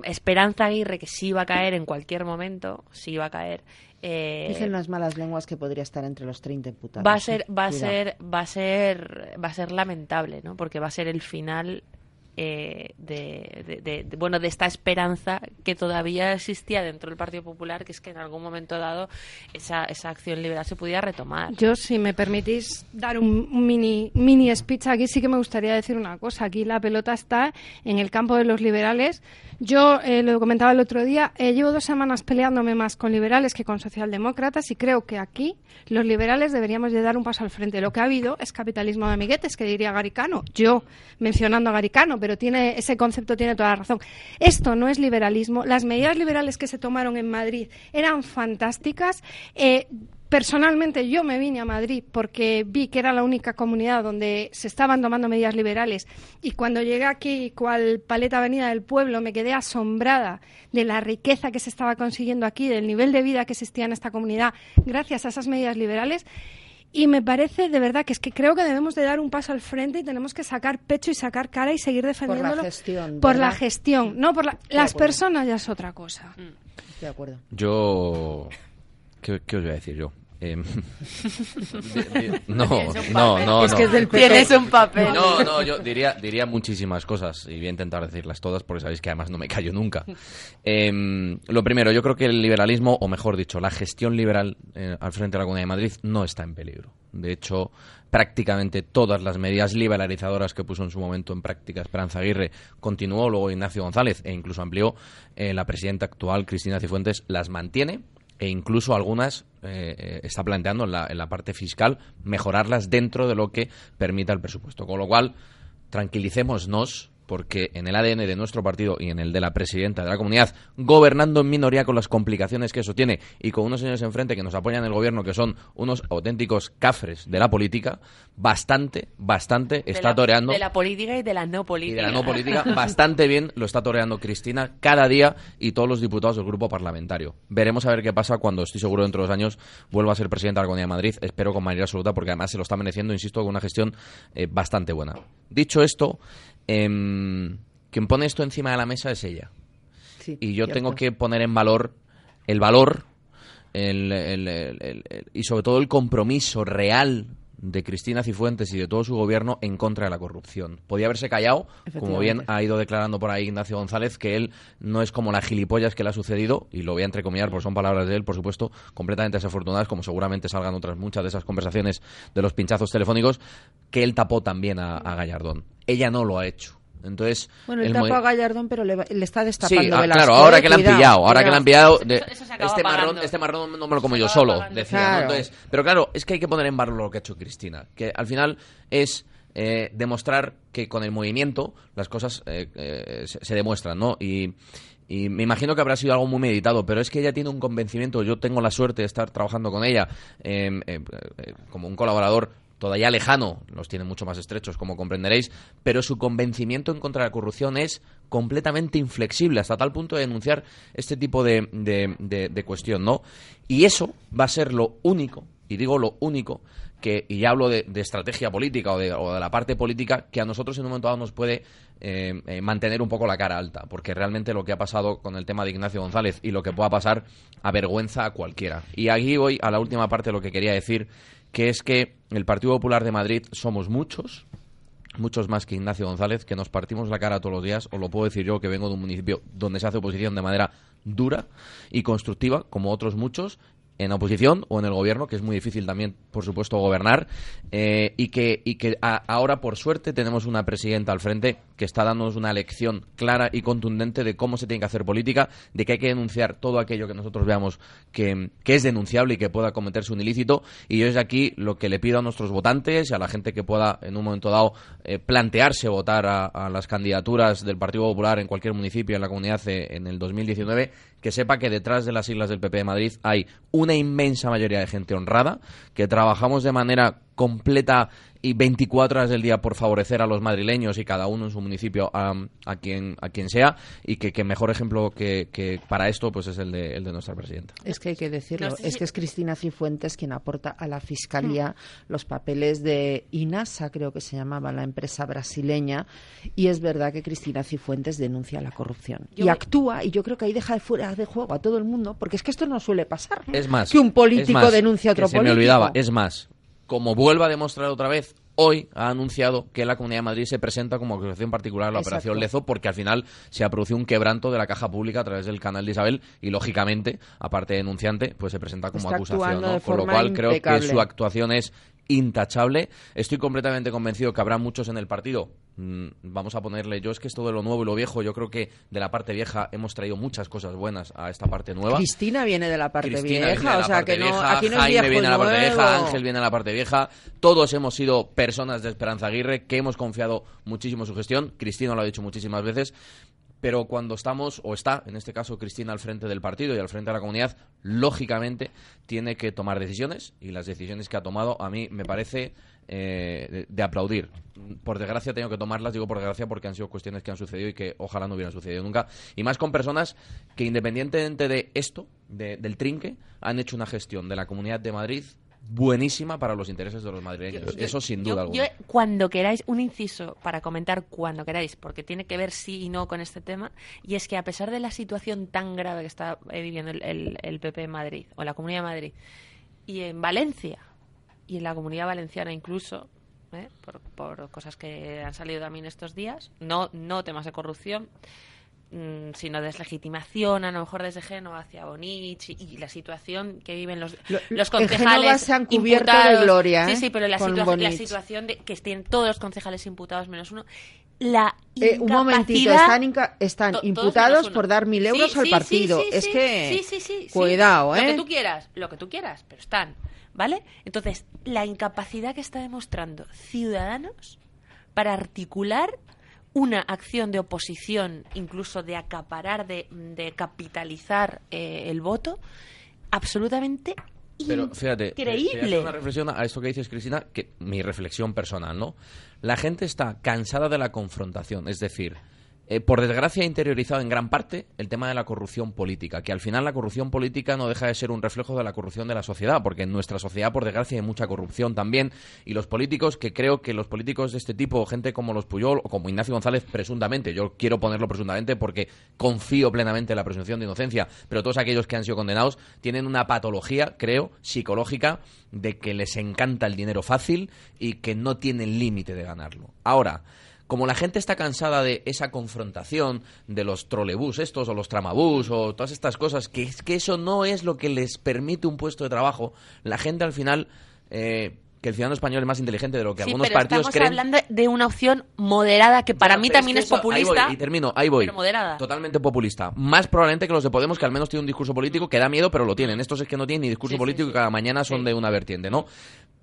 Esperanza Aguirre, que sí va a caer en cualquier momento, sí va a caer. Eh, Dicen las malas lenguas que podría estar entre los 30 imputados. va a ser, va a Cuidado. ser, va a ser, va a ser lamentable, ¿no? Porque va a ser el final eh, de, de- bueno, de esta esperanza que todavía existía dentro del Partido Popular, que es que en algún momento dado esa, esa acción liberal se pudiera retomar. Yo, si me permitís dar un, mini, mini speech aquí, sí que me gustaría decir una cosa. Aquí la pelota está en el campo de los liberales. Yo eh, lo comentaba el otro día, eh, llevo dos semanas peleándome más con liberales que con socialdemócratas y creo que aquí los liberales deberíamos de dar un paso al frente. Lo que ha habido es capitalismo de amiguetes, que diría Garicano. Yo mencionando a Garicano, tiene ese concepto tiene toda la razón. Esto no es liberalismo. Las medidas liberales que se tomaron en Madrid eran fantásticas. Eh, Personalmente yo me vine a Madrid porque vi que era la única comunidad donde se estaban tomando medidas liberales y cuando llegué aquí, cual paleta avenida del pueblo, me quedé asombrada de la riqueza que se estaba consiguiendo aquí, del nivel de vida que existía en esta comunidad gracias a esas medidas liberales. Y me parece de verdad que es que creo que debemos de dar un paso al frente y tenemos que sacar pecho y sacar cara y seguir defendiéndolo gestión, por la gestión, no por la- las personas ya es otra cosa. Estoy de acuerdo. Yo. ¿Qué, qué os voy a decir yo? Di- no, no, no, Es no. que es del. Tienes un papel. No, no, yo diría, diría muchísimas cosas y voy a intentar decirlas todas porque sabéis que además no me callo nunca. Em, lo primero, yo creo que el liberalismo, o mejor dicho, la gestión liberal eh, al frente de la Comunidad de Madrid no está en peligro. De hecho, prácticamente todas las medidas liberalizadoras que puso en su momento en práctica Esperanza Aguirre continuó luego Ignacio González e incluso amplió eh, la presidenta actual Cristina Cifuentes las mantiene e incluso algunas eh, eh, está planteando en la, en la parte fiscal mejorarlas dentro de lo que permita el presupuesto. Con lo cual, tranquilicémonos porque en el ADN de nuestro partido y en el de la presidenta de la comunidad, gobernando en minoría con las complicaciones que eso tiene y con unos señores enfrente que nos apoyan en el gobierno que son unos auténticos cafres de la política, bastante, bastante De está la- toreando De la política y de la no y política. de la no política bastante bien lo está toreando Cristina cada día y todos los diputados del grupo parlamentario. Veremos a ver qué pasa cuando estoy seguro dentro de dos años vuelva a ser presidenta de la Comunidad de Madrid. Espero con mayoría absoluta porque además se lo está mereciendo, insisto, con una gestión eh, bastante buena. Dicho esto, em, quien pone esto encima de la mesa es ella. y yo tengo que poner en valor el valor el- el- y sobre todo el compromiso real de Cristina Cifuentes y de todo su gobierno en contra de la corrupción. Podía haberse callado, como bien ha ido declarando por ahí Ignacio González, que él no es como la gilipollas que le ha sucedido, y lo voy a entrecomillar porque son palabras de él, por supuesto, completamente desafortunadas, como seguramente salgan otras muchas de esas conversaciones de los pinchazos telefónicos, que él tapó también a, a Gallardón. Ella no lo ha hecho. Entonces, Bueno, tapo movi- a Gallardón, pero le, va- le está destapando Sí, ah, Velasco, claro, ahora que le han cuidado, pillado, ahora que le han pillado, de- Eso este marrón, este marrón no me lo como yo solo, pagando. decía. ¿no? Entonces, pero claro, es que hay que poner en valor lo que ha hecho Cristina, que al final es eh, demostrar que con el movimiento las cosas eh, eh, se, se demuestran, ¿no? Y, y me imagino que habrá sido algo muy meditado, pero es que ella tiene un convencimiento. Yo tengo la suerte de estar trabajando con ella eh, eh, eh, como un colaborador todavía lejano, los tiene mucho más estrechos, como comprenderéis, pero su convencimiento en contra de la corrupción es completamente inflexible, hasta tal punto de denunciar este tipo de, de- de- cuestión, ¿no? Y eso va a ser lo único, y digo lo único, que, y ya hablo de, de estrategia política o de, o de la parte política, que a nosotros en un momento dado nos puede eh, eh, mantener un poco la cara alta, porque realmente lo que ha pasado con el tema de Ignacio González y lo que pueda pasar avergüenza a cualquiera. Y aquí voy a la última parte de lo que quería decir, que es que el Partido Popular de Madrid somos muchos, muchos más que Ignacio González, que nos partimos la cara todos los días, o lo puedo decir yo, que vengo de un municipio donde se hace oposición de manera dura y constructiva, como otros muchos, en oposición o en el gobierno, que es muy difícil también, por supuesto, gobernar, eh, y que, y que ahora, por suerte, tenemos una presidenta al frente que está dándonos una lección clara y contundente de cómo se tiene que hacer política, de que hay que denunciar todo aquello que nosotros veamos que, que es denunciable y que pueda cometerse un ilícito. Y yo desde aquí lo que le pido a nuestros votantes y a la gente que pueda en un momento dado eh, plantearse votar a, las candidaturas del Partido Popular en cualquier municipio en la comunidad eh, en el 2019, que sepa que detrás de las siglas del PP de Madrid hay una inmensa mayoría de gente honrada, que trabajamos de manera completa y 24 horas del día por favorecer a los madrileños y cada uno en su municipio a, a quien a quien sea y que, que mejor ejemplo que, que para esto pues es el de, el de nuestra presidenta. Es que hay que decirlo, No sé es que es Cristina Cifuentes quien aporta a la Fiscalía los papeles de INASA, creo que se llamaba la empresa brasileña, y es verdad que Cristina Cifuentes denuncia la corrupción. Yo y me- actúa, y yo creo que ahí deja de fuera de juego a todo el mundo, porque es que esto no suele pasar. Es más, que un es político más, denuncia a otro que se político. me olvidaba, es más, como vuelva a demostrar otra vez, hoy ha anunciado que la Comunidad de Madrid se presenta como acusación particular a la Exacto. Operación Lezo porque al final se ha producido un quebranto de la caja pública a través del canal de Isabel y lógicamente, aparte de denunciante, pues se presenta como Está acusación, ¿no? Con lo cual creo que su actuación es intachable. Estoy completamente convencido que habrá muchos en el partido. mm, Vamos a ponerle, yo es que esto de lo nuevo y lo viejo, yo creo que de la parte vieja hemos traído muchas cosas buenas a esta parte nueva. Cristina viene de la parte Cristina vieja, la o sea parte que no, vieja, aquí no es Jaime viene de la parte nuevo. vieja, Ángel viene de la parte vieja. Todos hemos sido personas de Esperanza Aguirre que hemos confiado muchísimo en su gestión. Cristina lo ha dicho muchísimas veces. Pero cuando estamos, o está, en este caso, Cristina al frente del partido y al frente de la comunidad, lógicamente tiene que tomar decisiones. Y las decisiones que ha tomado, a mí me parece eh, de, aplaudir. Por desgracia tengo que tomarlas, digo por desgracia porque han sido cuestiones que han sucedido y que ojalá no hubieran sucedido nunca. Y más con personas que independientemente de esto, de- del trinque, han hecho una gestión de la Comunidad de Madrid buenísima para los intereses de los madrileños. Yo- Eso sin yo- duda yo, alguna. cuando queráis, un inciso para comentar cuando queráis, porque tiene que ver sí y no con este tema, y es que a pesar de la situación tan grave que está eh, viviendo el, el- el PP en Madrid, o la Comunidad de Madrid, y en Valencia, y en la Comunidad Valenciana incluso, ¿eh? por, por cosas que han salido también estos días, no, no temas de corrupción, mm, sino deslegitimación, a lo mejor desde Génova hacia Bonich y, y la situación que viven los, Lo- los concejales se han cubierto de gloria, Sí, ¿eh? sí, pero la, con situa- la Bonich. situación de que tienen todos los concejales imputados menos uno, la Eh, un momentito, están, inca- imputados por dar mil euros Sí, al sí, partido. sí, es que, sí, sí, sí, sí. cuidado, ¿eh? Lo que tú quieras, lo que tú quieras, pero están, ¿vale? Entonces, la incapacidad que está demostrando Ciudadanos para articular una acción de oposición, incluso de acaparar, de, de capitalizar eh, el voto, absolutamente Pero fíjate, hacer increíble. una reflexión a esto que dices, Cristina, que mi reflexión personal, ¿no? La gente está cansada de la confrontación, es decir, eh, por desgracia, ha interiorizado en gran parte el tema de la corrupción política, que al final la corrupción política no deja de ser un reflejo de la corrupción de la sociedad, porque en nuestra sociedad, por desgracia, hay mucha corrupción también, y los políticos, que creo que los políticos de este tipo, gente como los Puyol o como Ignacio González, presuntamente, yo quiero ponerlo presuntamente porque confío plenamente en la presunción de inocencia, pero todos aquellos que han sido condenados tienen una patología, creo, psicológica, de que les encanta el dinero fácil y que no tienen límite de ganarlo. Ahora, como la gente está cansada de esa confrontación de los trolebús estos o los tramabús o todas estas cosas, que es que eso no es lo que les permite un puesto de trabajo, la gente al final eh, que el ciudadano español es más inteligente de lo que Sí, algunos pero partidos estamos creen. hablando de una opción moderada que para Ya, mí también que es, eso- ahí populista. voy, y termino, ahí voy. Pero moderada. Totalmente populista. Más probablemente que los de Podemos, que al menos tienen un discurso político que da miedo, pero lo tienen. Estos es que no tienen ni discurso político y cada mañana son de una vertiente, ¿no?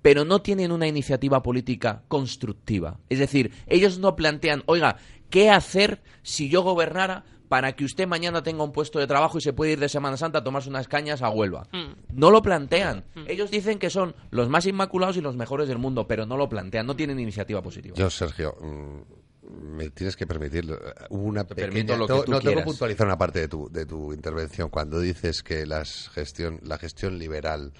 Pero no tienen una iniciativa política constructiva. Es decir, ellos no plantean, oiga, ¿qué hacer si yo gobernara para que usted mañana tenga un puesto de trabajo y se puede ir de Semana Santa a tomarse unas cañas a Huelva? No lo plantean. Ellos dicen que son los más inmaculados y los mejores del mundo, pero no lo plantean, no tienen iniciativa positiva. Yo, Sergio, mm, me tienes que permitir hubo una pequeña... permito lo que tú no, tengo que puntualizar una parte de tu, de tu intervención cuando dices que las gestión, la gestión liberal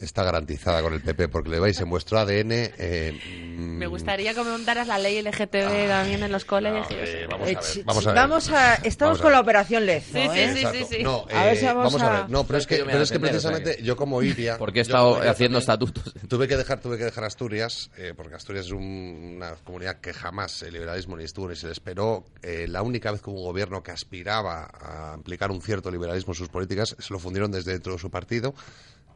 está garantizada con el PP porque le vais en vuestro ADN... eh, Me gustaría que me contaras la ley LGTB también en los colegios. vamos a Eh, ver, chi- vamos chi- a ver. vamos a- estamos Vamos con la operación. Sí, sí, ¿eh? sí, sí, sí. No, A ver si eh, vamos vamos, a... a- ver. No, pero es que que, yo me pero voy a es que defender, o sea precisamente yo como Iria... Porque he estado haciendo también estatutos. Tuve que dejar, tuve que dejar Asturias, eh, porque Asturias es un- una comunidad que jamás el liberalismo ni estuvo ni se le esperó. Eh, la única vez que hubo un gobierno que aspiraba a implicar un cierto liberalismo en sus políticas, se lo fundieron desde dentro de su partido,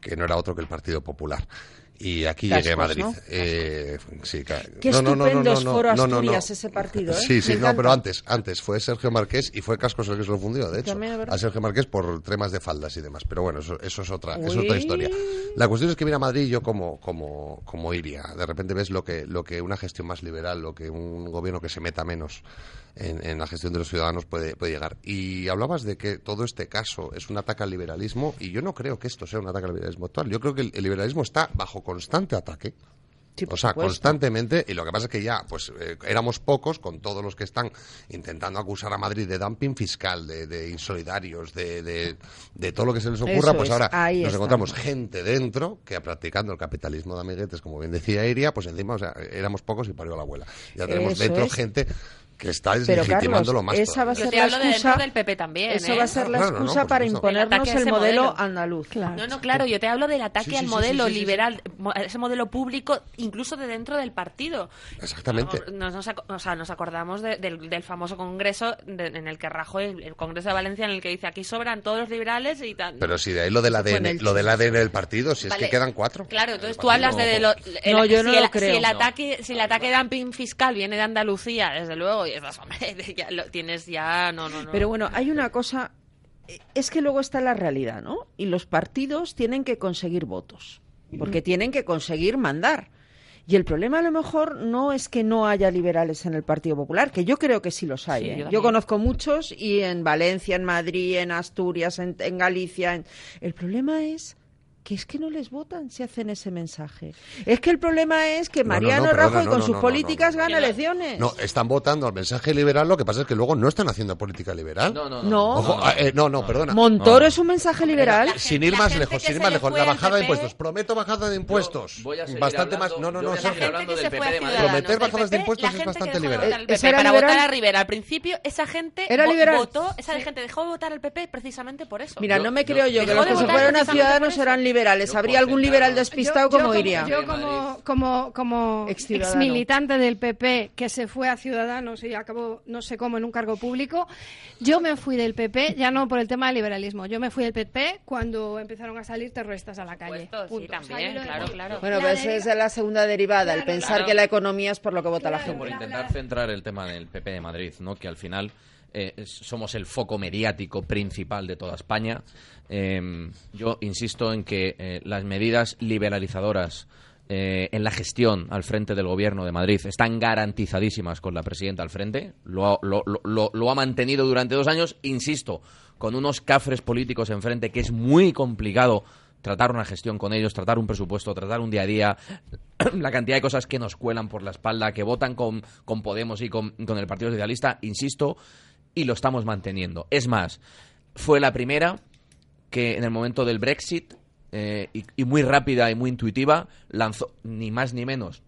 que no era otro que el Partido Popular. Y aquí Cascos, llegué a Madrid. ¿no? Eh, sí, Qué no, no, estupendos foro. Asturias ese partido, ¿eh? Sí, sí, Me no, encanta. pero antes, antes fue Sergio Marqués y fue Cascos el que se lo fundió, de hecho. A Sergio Marqués por temas de faldas y demás. Pero bueno, eso, eso es otra, es otra historia. La cuestión es que viene a Madrid y yo como, como, como iría. De repente ves lo que, lo que una gestión más liberal, lo que un gobierno que se meta menos en, en la gestión de los ciudadanos puede, puede llegar. Y hablabas de que todo este caso es un ataque al liberalismo y yo no creo que esto sea un ataque al liberalismo actual. Yo creo que el, el liberalismo está bajo constante ataque. o sea, supuesto. constantemente, y lo que pasa es que ya, pues, eh, éramos pocos con todos los que están intentando acusar a Madrid de dumping fiscal, de, de insolidarios, de, de, de todo lo que se les ocurra, Eso pues es, ahora ahí nos está. encontramos gente dentro que practicando el capitalismo de amiguetes, como bien decía Iria, pues encima, o sea, éramos pocos y parió la abuela. Ya tenemos Eso dentro es. gente que está Pero deslegitimándolo Carlos, más esa va a ser la de excusa. del PP también. Eso ¿eh? va a ser la Claro, no, no, excusa para. El imponernos el modelo, modelo. andaluz. No, no, claro, yo te hablo del ataque Sí, sí, al modelo sí, liberal, ese modelo público, incluso de dentro del partido. Exactamente. Nos, nos ac- o sea, nos acordamos de- del, del famoso congreso de- en el que Rajoy, el, Congreso de Valencia, en el que dice aquí sobran todos los liberales y tal. Pero si de ahí lo del ADN, lo del ADN del partido, si es que quedan cuatro. Claro, entonces tú hablas de, de lo, el- No, yo no si lo el, creo. Si el ataque, si el ataque de dumping fiscal viene de Andalucía, desde luego, y estás, hombre, ya lo tienes ya, no, no, no. Pero bueno, hay una cosa, es que luego está la realidad, ¿no? Y los partidos tienen que conseguir votos, porque tienen que conseguir mandar. Y el problema a lo mejor no es que no haya liberales en el Partido Popular, que yo creo que sí los hay. Sí, ¿eh? yo conozco muchos y en Valencia, en Madrid, en Asturias, en, en Galicia. en- El problema es que es que no les votan si hacen ese mensaje. Es que el problema es que No, no, no, Mariano perdona, Rajoy no, con no, sus no, no, políticas no, no. gana elecciones. No, están votando al mensaje liberal, lo que pasa es que luego no están haciendo política liberal. No, no, No. Ojo, eh, no, no, perdona. Montoro No, es un mensaje liberal. Sin ir más gente lejos, sin ir más le lejos. La bajada de impuestos. Prometo bajada de impuestos. voy a Bastante hablando- más. No, no, no, hablando del PP de Prometer bajadas de impuestos es gente bastante liberal. votar al Eh, PP ¿esa era para votar a Rivera. Al principio, esa gente ¿Era vo- liberal? votó, esa gente dejó de votar al PP precisamente por eso. Mira, no me creo yo que los que se fueron a Ciudadanos eran liberales. Yo ¿Habría algún liberal despistado Yo- yo como como- iría? Yo como, como, como Ex militante del PP que se fue a Ciudadanos y acabó no sé cómo en un cargo público, yo me fui del PP ya no por el tema del liberalismo, yo me fui del PP cuando empezaron a salir terroristas a la calle. Supuesto, sí, Punto. también, claro, claro. Bueno, pues deriva- esa es la segunda derivada, el pensar claro. que la economía es por lo que vota la Claro, por gente. intentar centrar el tema en el PP de Madrid, ¿no? que al final eh, somos el foco mediático principal de toda España. Eh, yo insisto en que eh, las medidas liberalizadoras eh, en la gestión al frente del gobierno de Madrid están garantizadísimas con la presidenta al frente. Lo ha, lo- lo ha mantenido durante dos años, insisto, con unos cafres políticos enfrente que es muy complicado tratar una gestión con ellos, tratar un presupuesto, tratar un día a día. la cantidad de cosas que nos cuelan por la espalda, que votan con, con Podemos y con, con el Partido Socialista, insisto, y lo estamos manteniendo. Es más, fue la primera que en el momento del Brexit, eh, y, y muy rápida y muy intuitiva, lanzó ni más ni menos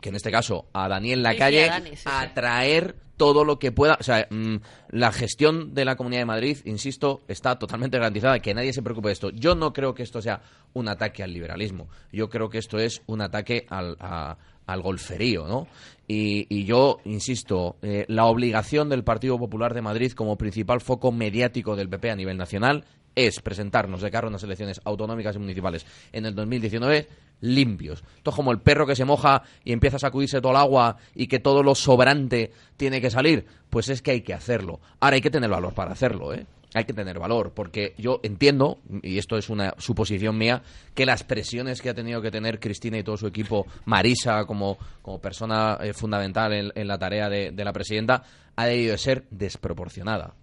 que en este caso a Daniel Lacalle sí, a sí, a traer todo lo que pueda. O sea, mm, la gestión de la Comunidad de Madrid, insisto, está totalmente garantizada. Que nadie se preocupe de esto. Yo no creo que esto sea un ataque al liberalismo. Yo creo que esto es un ataque al, a- al golferío, ¿no? Y, y yo, insisto, eh, la obligación del Partido Popular de Madrid como principal foco mediático del PP a nivel nacional es presentarnos de cara a unas elecciones autonómicas y municipales en el 2019 limpios. Esto es como el perro que se moja y empieza a sacudirse todo el agua y que todo lo sobrante tiene que salir. Pues es que hay que hacerlo. Ahora hay que tener valor para hacerlo, ¿eh? Hay que tener valor, porque yo entiendo, y esto es una suposición mía, que las presiones que ha tenido que tener Cristina y todo su equipo, Marisa como, como persona eh, fundamental en, la tarea de, de la presidenta, ha debido de ser desproporcionada.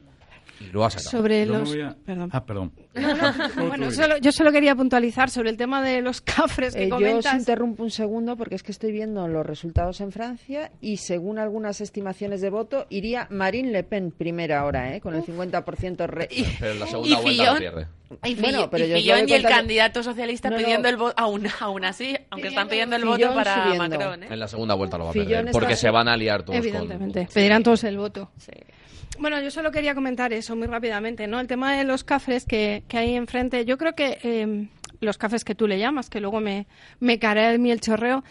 Y lo ha sacado. Sobre Yo los... a- Perdón. Ah, perdón. No, no, bueno, solo- yo solo quería puntualizar sobre el tema de los cafres que Eh, yo os comentas. interrumpo un segundo porque es que estoy viendo los resultados en Francia y según algunas estimaciones de voto iría Marine Le Pen primera ahora, ¿eh? con el 50% re- Pero en la Y segunda vuelta lo Fillon- pierde. Y, Bueno, pero y Fillon y el contando- candidato socialista No, no. pidiendo el voto, aún, aún así, aunque están pidiendo el voto para subiendo. Macron. ¿eh? En la segunda vuelta lo va a perder. Porque se van a liar todos con... Evidentemente, pedirán todos el voto. Bueno, yo solo quería comentar eso muy rápidamente, ¿no? El tema de los cafres que, que hay enfrente. Yo creo que eh, los cafés que tú le llamas, que luego me, me caerá de mí el chorreo,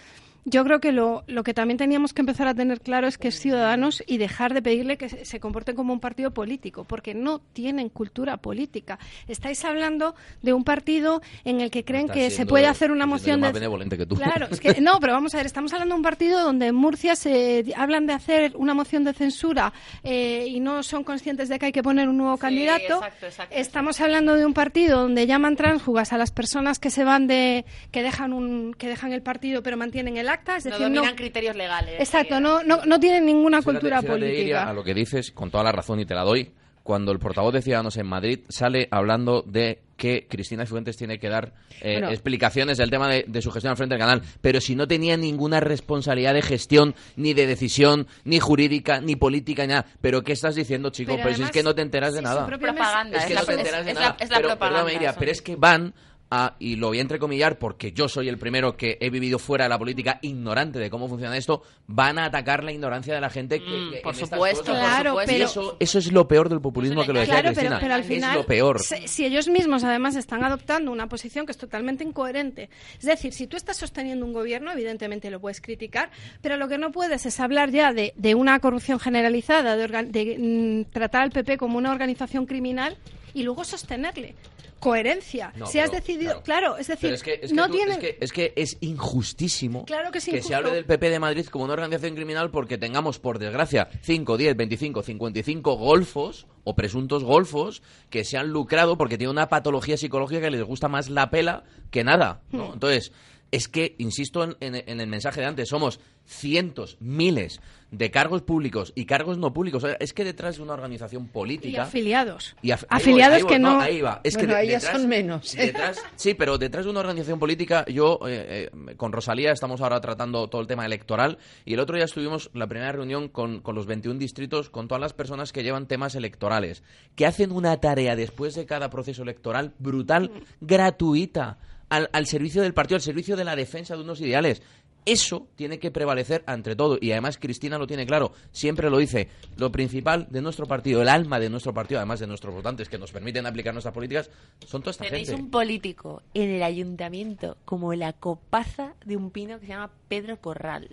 yo creo que lo, lo que también teníamos que empezar a tener claro es que es ciudadanos y dejar de pedirle que se, comporten como un partido político, porque no tienen cultura política. Estáis hablando de un partido en el que creen que se puede hacer una moción más de... benevolente que tú. Claro, es que no, pero vamos a ver, estamos hablando de un partido donde en Murcia se hablan de hacer una moción de censura eh, y no son conscientes de que hay que poner un nuevo candidato. exacto, exacto. Estamos hablando de un partido donde llaman tránsfugas a las personas que se van de que dejan un que dejan el partido pero mantienen el acta, es No decir, dominan no criterios legales. Exacto, no, no, no tienen ninguna Fíjate- cultura fíjate, Iria, política. a lo que dices, con toda la razón y te la doy, cuando el portavoz de Ciudadanos en Madrid sale hablando de que Cristina Cifuentes tiene que dar eh, Bueno. explicaciones del tema de, de su gestión al frente del canal, pero si no tenía ninguna responsabilidad de gestión, ni de decisión, ni jurídica, ni política, ni nada. ¿Pero qué estás diciendo, chico? Pero Pues es que no te enteras de nada. propio propaganda. Es que es no te enteras de es nada. es Iria, pero es que van a, y lo voy a entrecomillar porque yo soy el primero que he vivido fuera de la política ignorante de cómo funciona esto, van a atacar la ignorancia de la gente que, Mm, que por en estas supuesto, cosas- por Claro, supuesto. pero- eso, eso es lo peor del populismo que lo decía Claro, Cristina. pero al es final, lo peor. si, si ellos mismos además están adoptando una posición que es totalmente incoherente, es decir, si tú estás sosteniendo un gobierno, evidentemente lo puedes criticar, pero lo que no puedes es hablar ya de, de una corrupción generalizada, de, de, mm, tratar al PP como una organización criminal y luego sostenerle. Coherencia. No, si has decidido, claro, es decir, es que, es que no tú- tienen... es que, es que es injustísimo Claro que es se hable del PP de Madrid como una organización criminal porque tengamos, por desgracia, 5, 10, 25, 55 golfos o presuntos golfos que se han lucrado porque tienen una patología psicológica que les gusta más la pela que nada. ¿no? Hmm. Entonces, es que, insisto en, en- en el mensaje de antes, somos cientos, miles de cargos públicos y cargos no públicos. O sea, es que detrás de una organización y política... afiliados. Y af- ahí voy, afiliados ahí voy, que no... ahí va. Es que de- detrás- son menos. detrás- sí, pero detrás de una organización política, yo eh, eh, con Rosalía estamos ahora tratando todo el tema electoral y el otro día estuvimos la primera reunión con, con los 21 distritos, con todas las personas que llevan temas electorales, que hacen una tarea después de cada proceso electoral brutal, gratuita, al, al servicio del partido, al servicio de la defensa de unos ideales. Eso tiene que prevalecer ante todo. Y además Cristina lo tiene claro, siempre lo dice. Lo principal de nuestro partido, el alma de nuestro partido, además de nuestros votantes que nos permiten aplicar nuestras políticas, son toda esta Tenéis gente. un político en el ayuntamiento como la copaza de un pino que se llama Pedro Corral.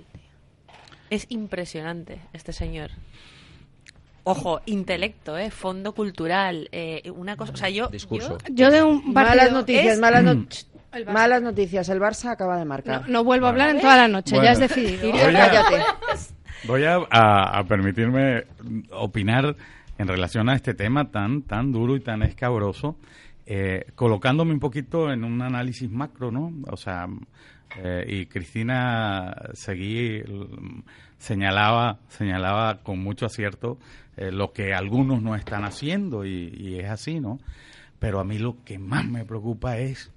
Es impresionante este señor. Ojo, intelecto, ¿eh? fondo cultural, eh, una cosa, o sea, yo, Discurso. Yo de un partido... Malas noticias, es- malas, no- El Barça. Malas noticias. El Barça acaba de marcar. No, no vuelvo a hablar en toda la noche, Bueno. ya has decidido. Voy a- cállate. Voy a, a- a permitirme opinar en relación a este tema tan, tan duro y tan escabroso, eh, colocándome un poquito en un análisis macro, ¿no? O sea, eh, y Cristina seguí, señalaba, señalaba con mucho acierto eh, lo que algunos no están haciendo y, y es así, ¿no? Pero a mí lo que más me preocupa es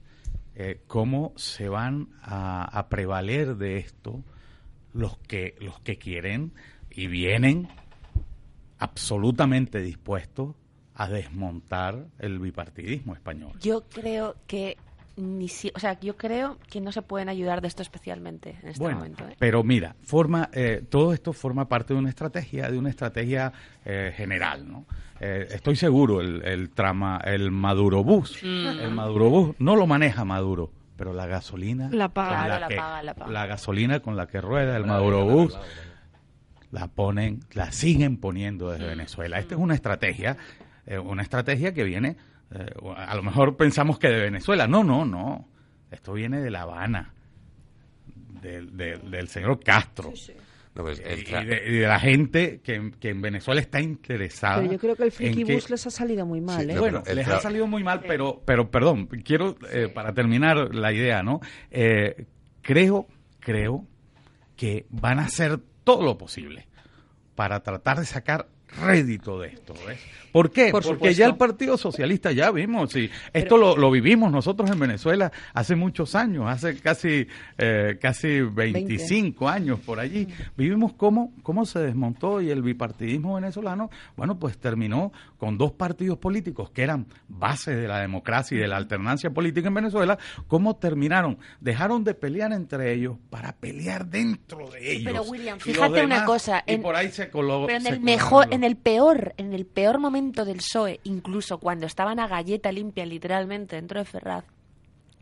eh, cómo se van a, prevaler de esto los que, los que quieren y vienen absolutamente dispuestos a desmontar el bipartidismo español. Yo creo que ni si- o sea, yo creo que no se pueden ayudar de esto especialmente en este Bueno, momento. ¿eh? pero mira, forma eh, todo esto forma parte de una estrategia, de una estrategia eh, general, ¿no? Eh, estoy seguro el, el trama, el Maduro Bus, Mm. el Maduro Bus no lo maneja Maduro, pero la gasolina, La paga. la que- paga, la paga. la gasolina con la que rueda el Claro, Maduro claro, Bus, claro. la ponen, la siguen poniendo Mm. desde Venezuela. Esta es una estrategia, eh, una estrategia que viene, eh, a lo mejor pensamos que de Venezuela, no, no, no, esto viene de La Habana, del, del- del señor Castro. No, pues, el Y de, y de la gente que, que en Venezuela está interesada. Pero yo creo que el friki que- bus les ha salido muy mal, Sí, ¿eh? no, bueno, les ha salido muy mal, pero, pero perdón, quiero, eh, para terminar la idea, ¿no? Eh, creo, creo que van a hacer todo lo posible para tratar de sacar rédito de esto, ¿ves? ¿Por qué? Por Porque supuesto. ya el Partido Socialista, ya vimos, sí, esto lo, lo vivimos nosotros en Venezuela hace muchos años, hace casi, eh, casi 25 años por allí. Vivimos cómo, cómo se desmontó y el bipartidismo venezolano, bueno, pues terminó con dos partidos políticos que eran bases de la democracia y de la alternancia política en Venezuela, cómo terminaron, dejaron de pelear entre ellos para pelear dentro de ellos. Pero, William, Y fíjate una cosa, Y en- por ahí se coló. Pero en se el mejor, en el peor, en el peor momento del PSOE, incluso cuando estaban a galleta limpia literalmente dentro de Ferraz,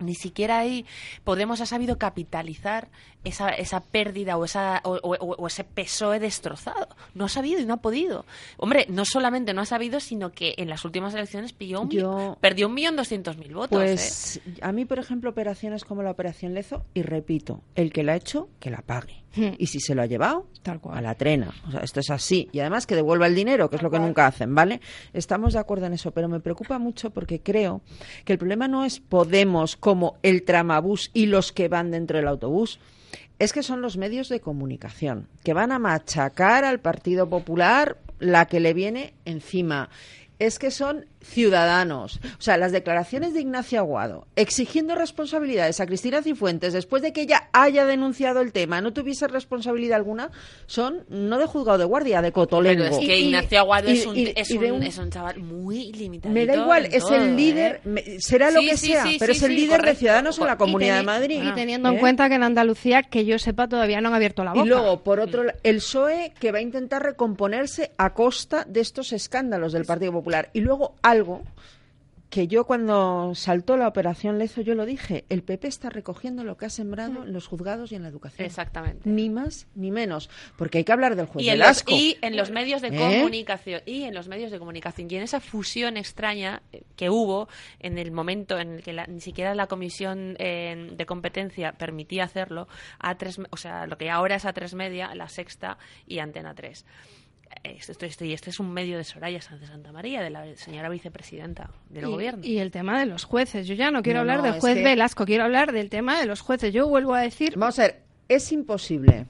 ni siquiera ahí Podemos ha sabido capitalizar esa, esa pérdida o, esa, o, o- o ese PSOE destrozado. No ha sabido y no ha podido. Hombre, no solamente no ha sabido, sino que en las últimas elecciones pilló un, Yo- perdió un millón doscientos mil votos. ¿eh? Pues a mí, por ejemplo, operaciones como la Operación Lezo, y repito, el que la ha hecho, que la pague. Y si se lo ha llevado, Tal cual. a la trena. O sea, esto es así. Y además que devuelva el dinero, que es lo que nunca hacen, ¿vale? Estamos de acuerdo en eso, pero me preocupa mucho porque creo que el problema no es Podemos como el tramabús y los que van dentro del autobús. Es que son los medios de comunicación que van a machacar al Partido Popular la que le viene encima. Es que son ciudadanos. O sea, las declaraciones de Ignacio Aguado exigiendo responsabilidades a Cristina Cifuentes después de que ella haya denunciado el tema, no tuviese responsabilidad alguna, son no de juzgado de guardia, de cotolengo. Pero es que Ignacio Aguado y- es, un, y- es, un, un- es un chaval muy limitado. me da igual, es el líder, ¿eh? me- será lo Sí, que sí, sea, sí, pero es el líder de. Ciudadanos en la Comunidad de Madrid. Y teniendo en ¿Eh? cuenta que en Andalucía, que yo sepa, todavía no han abierto la boca. Y luego, por otro lado, el PSOE que va a intentar recomponerse a costa de estos escándalos del Partido Popular. Y luego algo que yo cuando saltó la operación Lezo yo lo dije, el PP está recogiendo lo que ha sembrado en los juzgados y en la educación. Exactamente. Ni más ni menos, porque hay que hablar del juez y en, los, Velasco. y en los medios de ¿Eh? comunicación y en los medios de comunicación y en esa fusión extraña eh, que hubo en el momento en el que la- ni siquiera la comisión eh, de competencia permitía hacerlo a tres o sea lo que ahora es a tres media la sexta y antena 3 esto, esto- y este es un medio de Soraya Sánchez de Santa María, de la señora vicepresidenta del y, gobierno. y el tema de los jueces. Yo ya no quiero No, hablar no, del juez que- Velasco, quiero hablar del tema de los jueces. Yo vuelvo a decir. Vamos a ver, es imposible.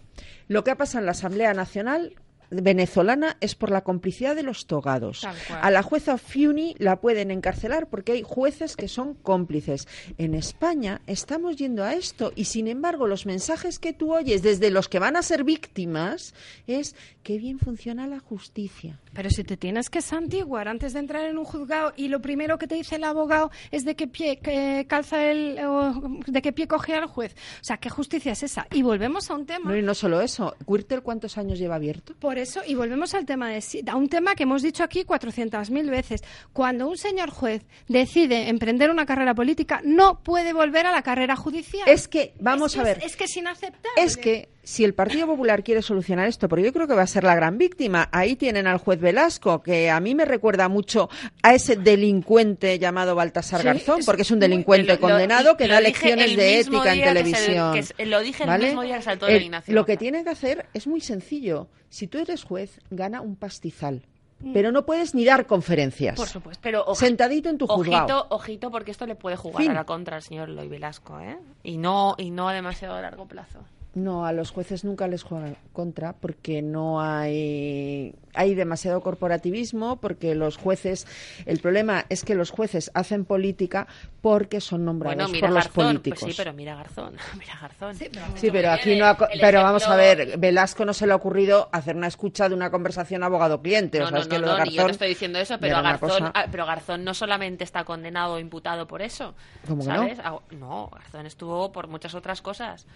Lo que ha pasado en la Asamblea Nacional venezolana es por la complicidad de los togados. A la jueza Fiuni la pueden encarcelar porque hay jueces que son cómplices. En España estamos yendo a esto y sin embargo los mensajes que tú oyes desde los que van a ser víctimas es que bien funciona la justicia. Pero si te tienes que santiguar antes de entrar en un juzgado y lo primero que te dice el abogado es de qué pie que calza el o de qué pie coge al juez. O sea, ¿qué justicia es esa? Y volvemos a un tema No, y no solo eso, cuántos años lleva abierto? Por eso, y volvemos al tema de a un tema que hemos dicho aquí 400.000 veces. Cuando un señor juez decide emprender una carrera política, no puede volver a la carrera judicial. Es que, vamos Es a ver, Es, es que es inaceptable. Es que si el Partido Popular quiere solucionar esto, porque yo creo que va a ser la gran víctima, ahí tienen al juez Velasco, que a mí me recuerda mucho a ese delincuente llamado Baltasar Sí, Garzón, porque es un delincuente lo- lo- condenado que da lecciones de ética en día que se- televisión. que lo dije el ¿vale? mismo día que saltó de Ignacio Lo que Aguado. tiene que hacer es muy sencillo. Si tú eres juez, gana un pastizal. Mm. Pero no puedes ni dar conferencias. Por supuesto, pero Sentadito en tu juzgado. Ojito, ojito, porque esto le puede jugar Fin. a la contra al señor Loy Velasco, ¿eh? Y no, y no a demasiado largo plazo. No, a los jueces nunca les juegan contra porque no hay hay demasiado corporativismo porque los jueces el problema es que los jueces hacen política porque son nombrados Bueno, mira por los Garzón, pues políticos. sí, pero mira Garzón, mira Garzón. Sí, pero aquí no ha pero vamos a ver, Velasco no se le ha ocurrido hacer una escucha de una conversación abogado-cliente, o No, sea, no, es que no, lo de no, ni yo Garzón te estoy diciendo eso, pero Garzón, cosa- ah, pero Garzón no solamente está condenado o imputado por eso, ¿Cómo que no? ¿sabes? Ah, No, Garzón estuvo por muchas otras cosas.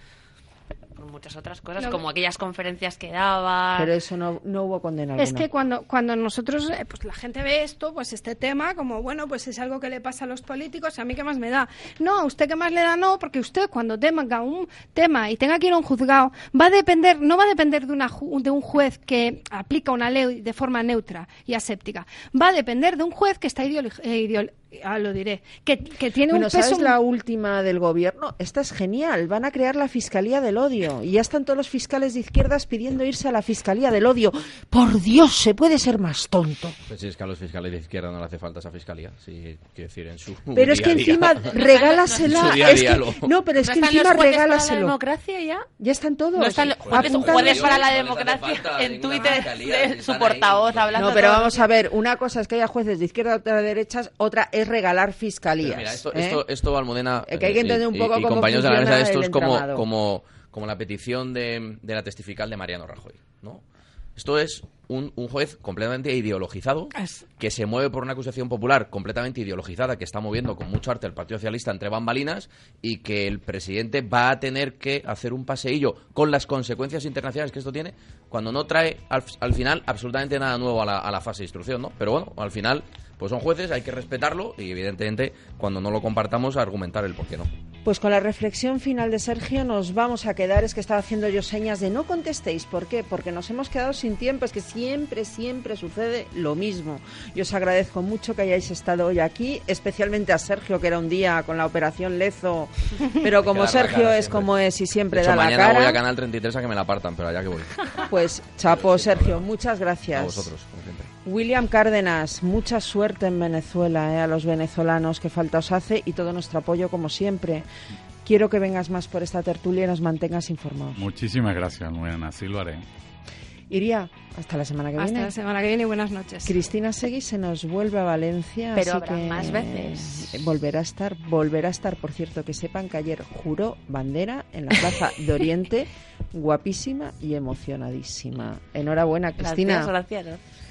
Por muchas otras cosas, como aquellas conferencias que daba. Pero eso no, no hubo condena Es alguna. que cuando, cuando nosotros, eh, pues la gente ve esto, pues este tema, como bueno, pues es algo que le pasa a los políticos, a mí qué más me da. No, a usted qué más le da, no, porque usted cuando tenga un tema y tenga que ir a un juzgado, va a depender, no va a depender de, una, ju- de un juez que aplica una ley de forma neutra y aséptica, va a depender de un juez que está ideolo- eh, ah, lo diré, que, que tiene Bueno, un peso... ¿sabes la última del gobierno? Esta es genial. Van a crear la Fiscalía del Odio. Y ya están todos los fiscales de izquierdas pidiendo irse a la Fiscalía del Odio. Por Dios, ¿se puede ser más tonto? Pues si es que a los fiscales de izquierda no le hace falta esa fiscalía, sí, quiero decir, en su Pero es día que a día. encima regálasela. Día es que- no, pero es ¿No que encima para la regálaselo. democracia ya? Ya están todos. No están jueces para la democracia en Twitter, de su portavoz hablando. No, pero vamos a ver, una cosa es que haya jueces de izquierda, otra de derechas, otra es regalar fiscalías. Mira, esto, ¿eh? esto, esto, Almudena, que hay que eh, entender un y- poco y, cómo compañeros de la mesa, esto es como, como, como la petición de, de la testifical de Mariano Rajoy, ¿no? Esto es un, un juez completamente ideologizado que se mueve por una acusación popular completamente ideologizada que está moviendo con mucho arte el Partido Socialista entre bambalinas y que el presidente va a tener que hacer un paseillo con las consecuencias internacionales que esto tiene cuando no trae al, al final absolutamente nada nuevo a la, a la fase de instrucción, ¿no? Pero bueno, al final pues son jueces, hay que respetarlo y evidentemente cuando no lo compartamos argumentar el por qué no. Pues con la reflexión final de Sergio nos vamos a quedar. Es que estaba haciendo yo señas de no contestéis. ¿Por qué? Porque nos hemos quedado sin tiempo. Es que siempre, siempre sucede lo mismo. Yo os agradezco mucho que hayáis estado hoy aquí, especialmente a Sergio, que era un día con la operación Lezo. Pero como Sergio es como es y siempre De hecho, da la mañana cara. voy a Canal 33 a que me la apartan, pero allá que voy. Pues chapo, Sergio, muchas gracias. A vosotros, como siempre. William Cárdenas, mucha suerte en Venezuela, eh, a los venezolanos que falta os hace y todo nuestro apoyo como siempre. Quiero que vengas más por esta tertulia y nos mantengas informados. Muchísimas gracias, Almudena, así lo haré. Iría, hasta la semana que Hasta viene. la semana que viene y buenas noches. Cristina Segui se nos vuelve a Valencia, Pero así habrá que más veces. volverá a estar, volverá a estar, por cierto, que sepan que ayer juró bandera en la Plaza de Oriente, guapísima y emocionadísima. Enhorabuena, Cristina. Gracias, gracias.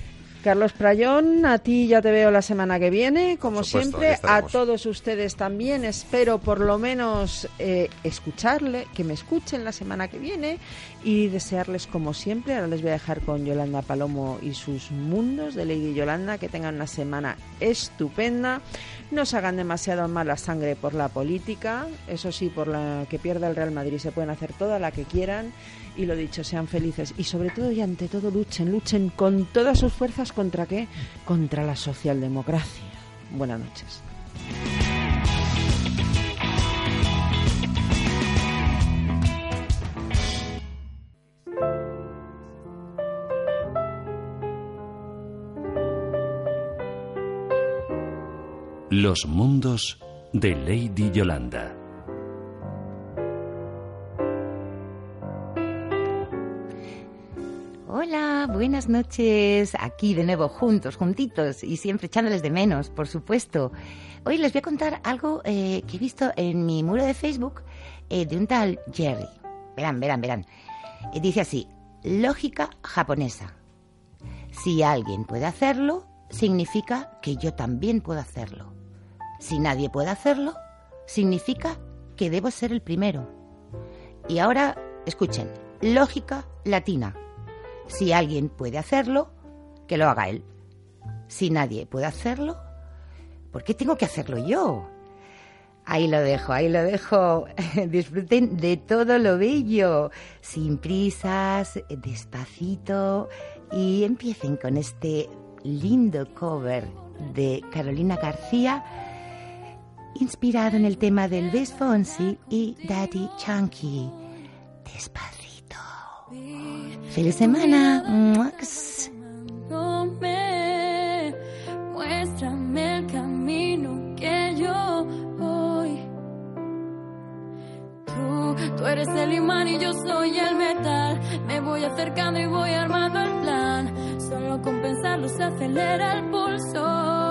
Carlos Prayón, a ti ya te veo la semana que viene, como supuesto, siempre, a todos ustedes también. Espero por lo menos eh, escucharle, que me escuchen la semana que viene y desearles como siempre. Ahora les voy a dejar con Yolanda Palomo y sus mundos de Lady Yolanda, que tengan una semana estupenda. No se hagan demasiado mala sangre por la política, eso sí, por la que pierda el Real Madrid se pueden hacer toda la que quieran y lo dicho, sean felices y sobre todo y ante todo luchen, luchen con todas sus fuerzas contra qué? Contra la socialdemocracia. Buenas noches. Los mundos de Lady Yolanda. Hola, buenas noches. Aquí de nuevo, juntos, juntitos y siempre echándoles de menos, por supuesto. Hoy les voy a contar algo eh, que he visto en mi muro de Facebook eh, de un tal Jerry. Verán, verán, verán. Eh, dice así, lógica japonesa. Si alguien puede hacerlo, significa que yo también puedo hacerlo. Si nadie puede hacerlo, significa que debo ser el primero. Y ahora, escuchen, lógica latina. Si alguien puede hacerlo, que lo haga él. Si nadie puede hacerlo, ¿por qué tengo que hacerlo yo? Ahí lo dejo, ahí lo dejo. Disfruten de todo lo bello, sin prisas, despacito, y empiecen con este lindo cover de Carolina García, inspirado en el tema del Best Fonsi y Daddy Chunky. Despacito. ¡Feliz semana! Muéstrame, el camino que yo voy. Tú, tú eres el imán y yo soy el metal. Me voy acercando y voy armando el plan. Solo con pensarlo se acelera el pulso.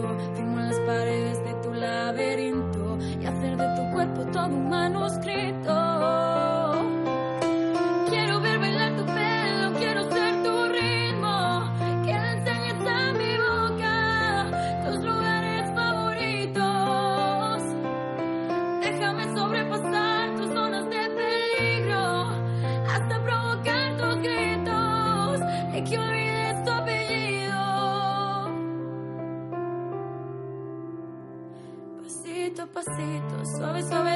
Todo un manuscrito. Quiero ver bailar tu pelo, quiero ser tu ritmo. Que le enseñes mi boca tus lugares favoritos. Déjame sobrepasar tus zonas de peligro hasta provocar tus gritos y que olvides tu apellido. Pasito pasito, suave vamos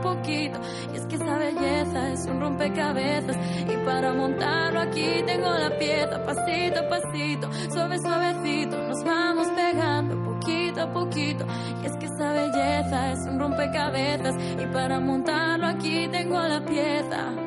poquito. Y es que esa belleza es un rompecabezas y para montarlo aquí tengo la pieza. Pasito a pasito, suave suavecito, nos vamos pegando poquito a poquito. Y es que esa belleza es un rompecabezas y para montarlo aquí tengo la pieza.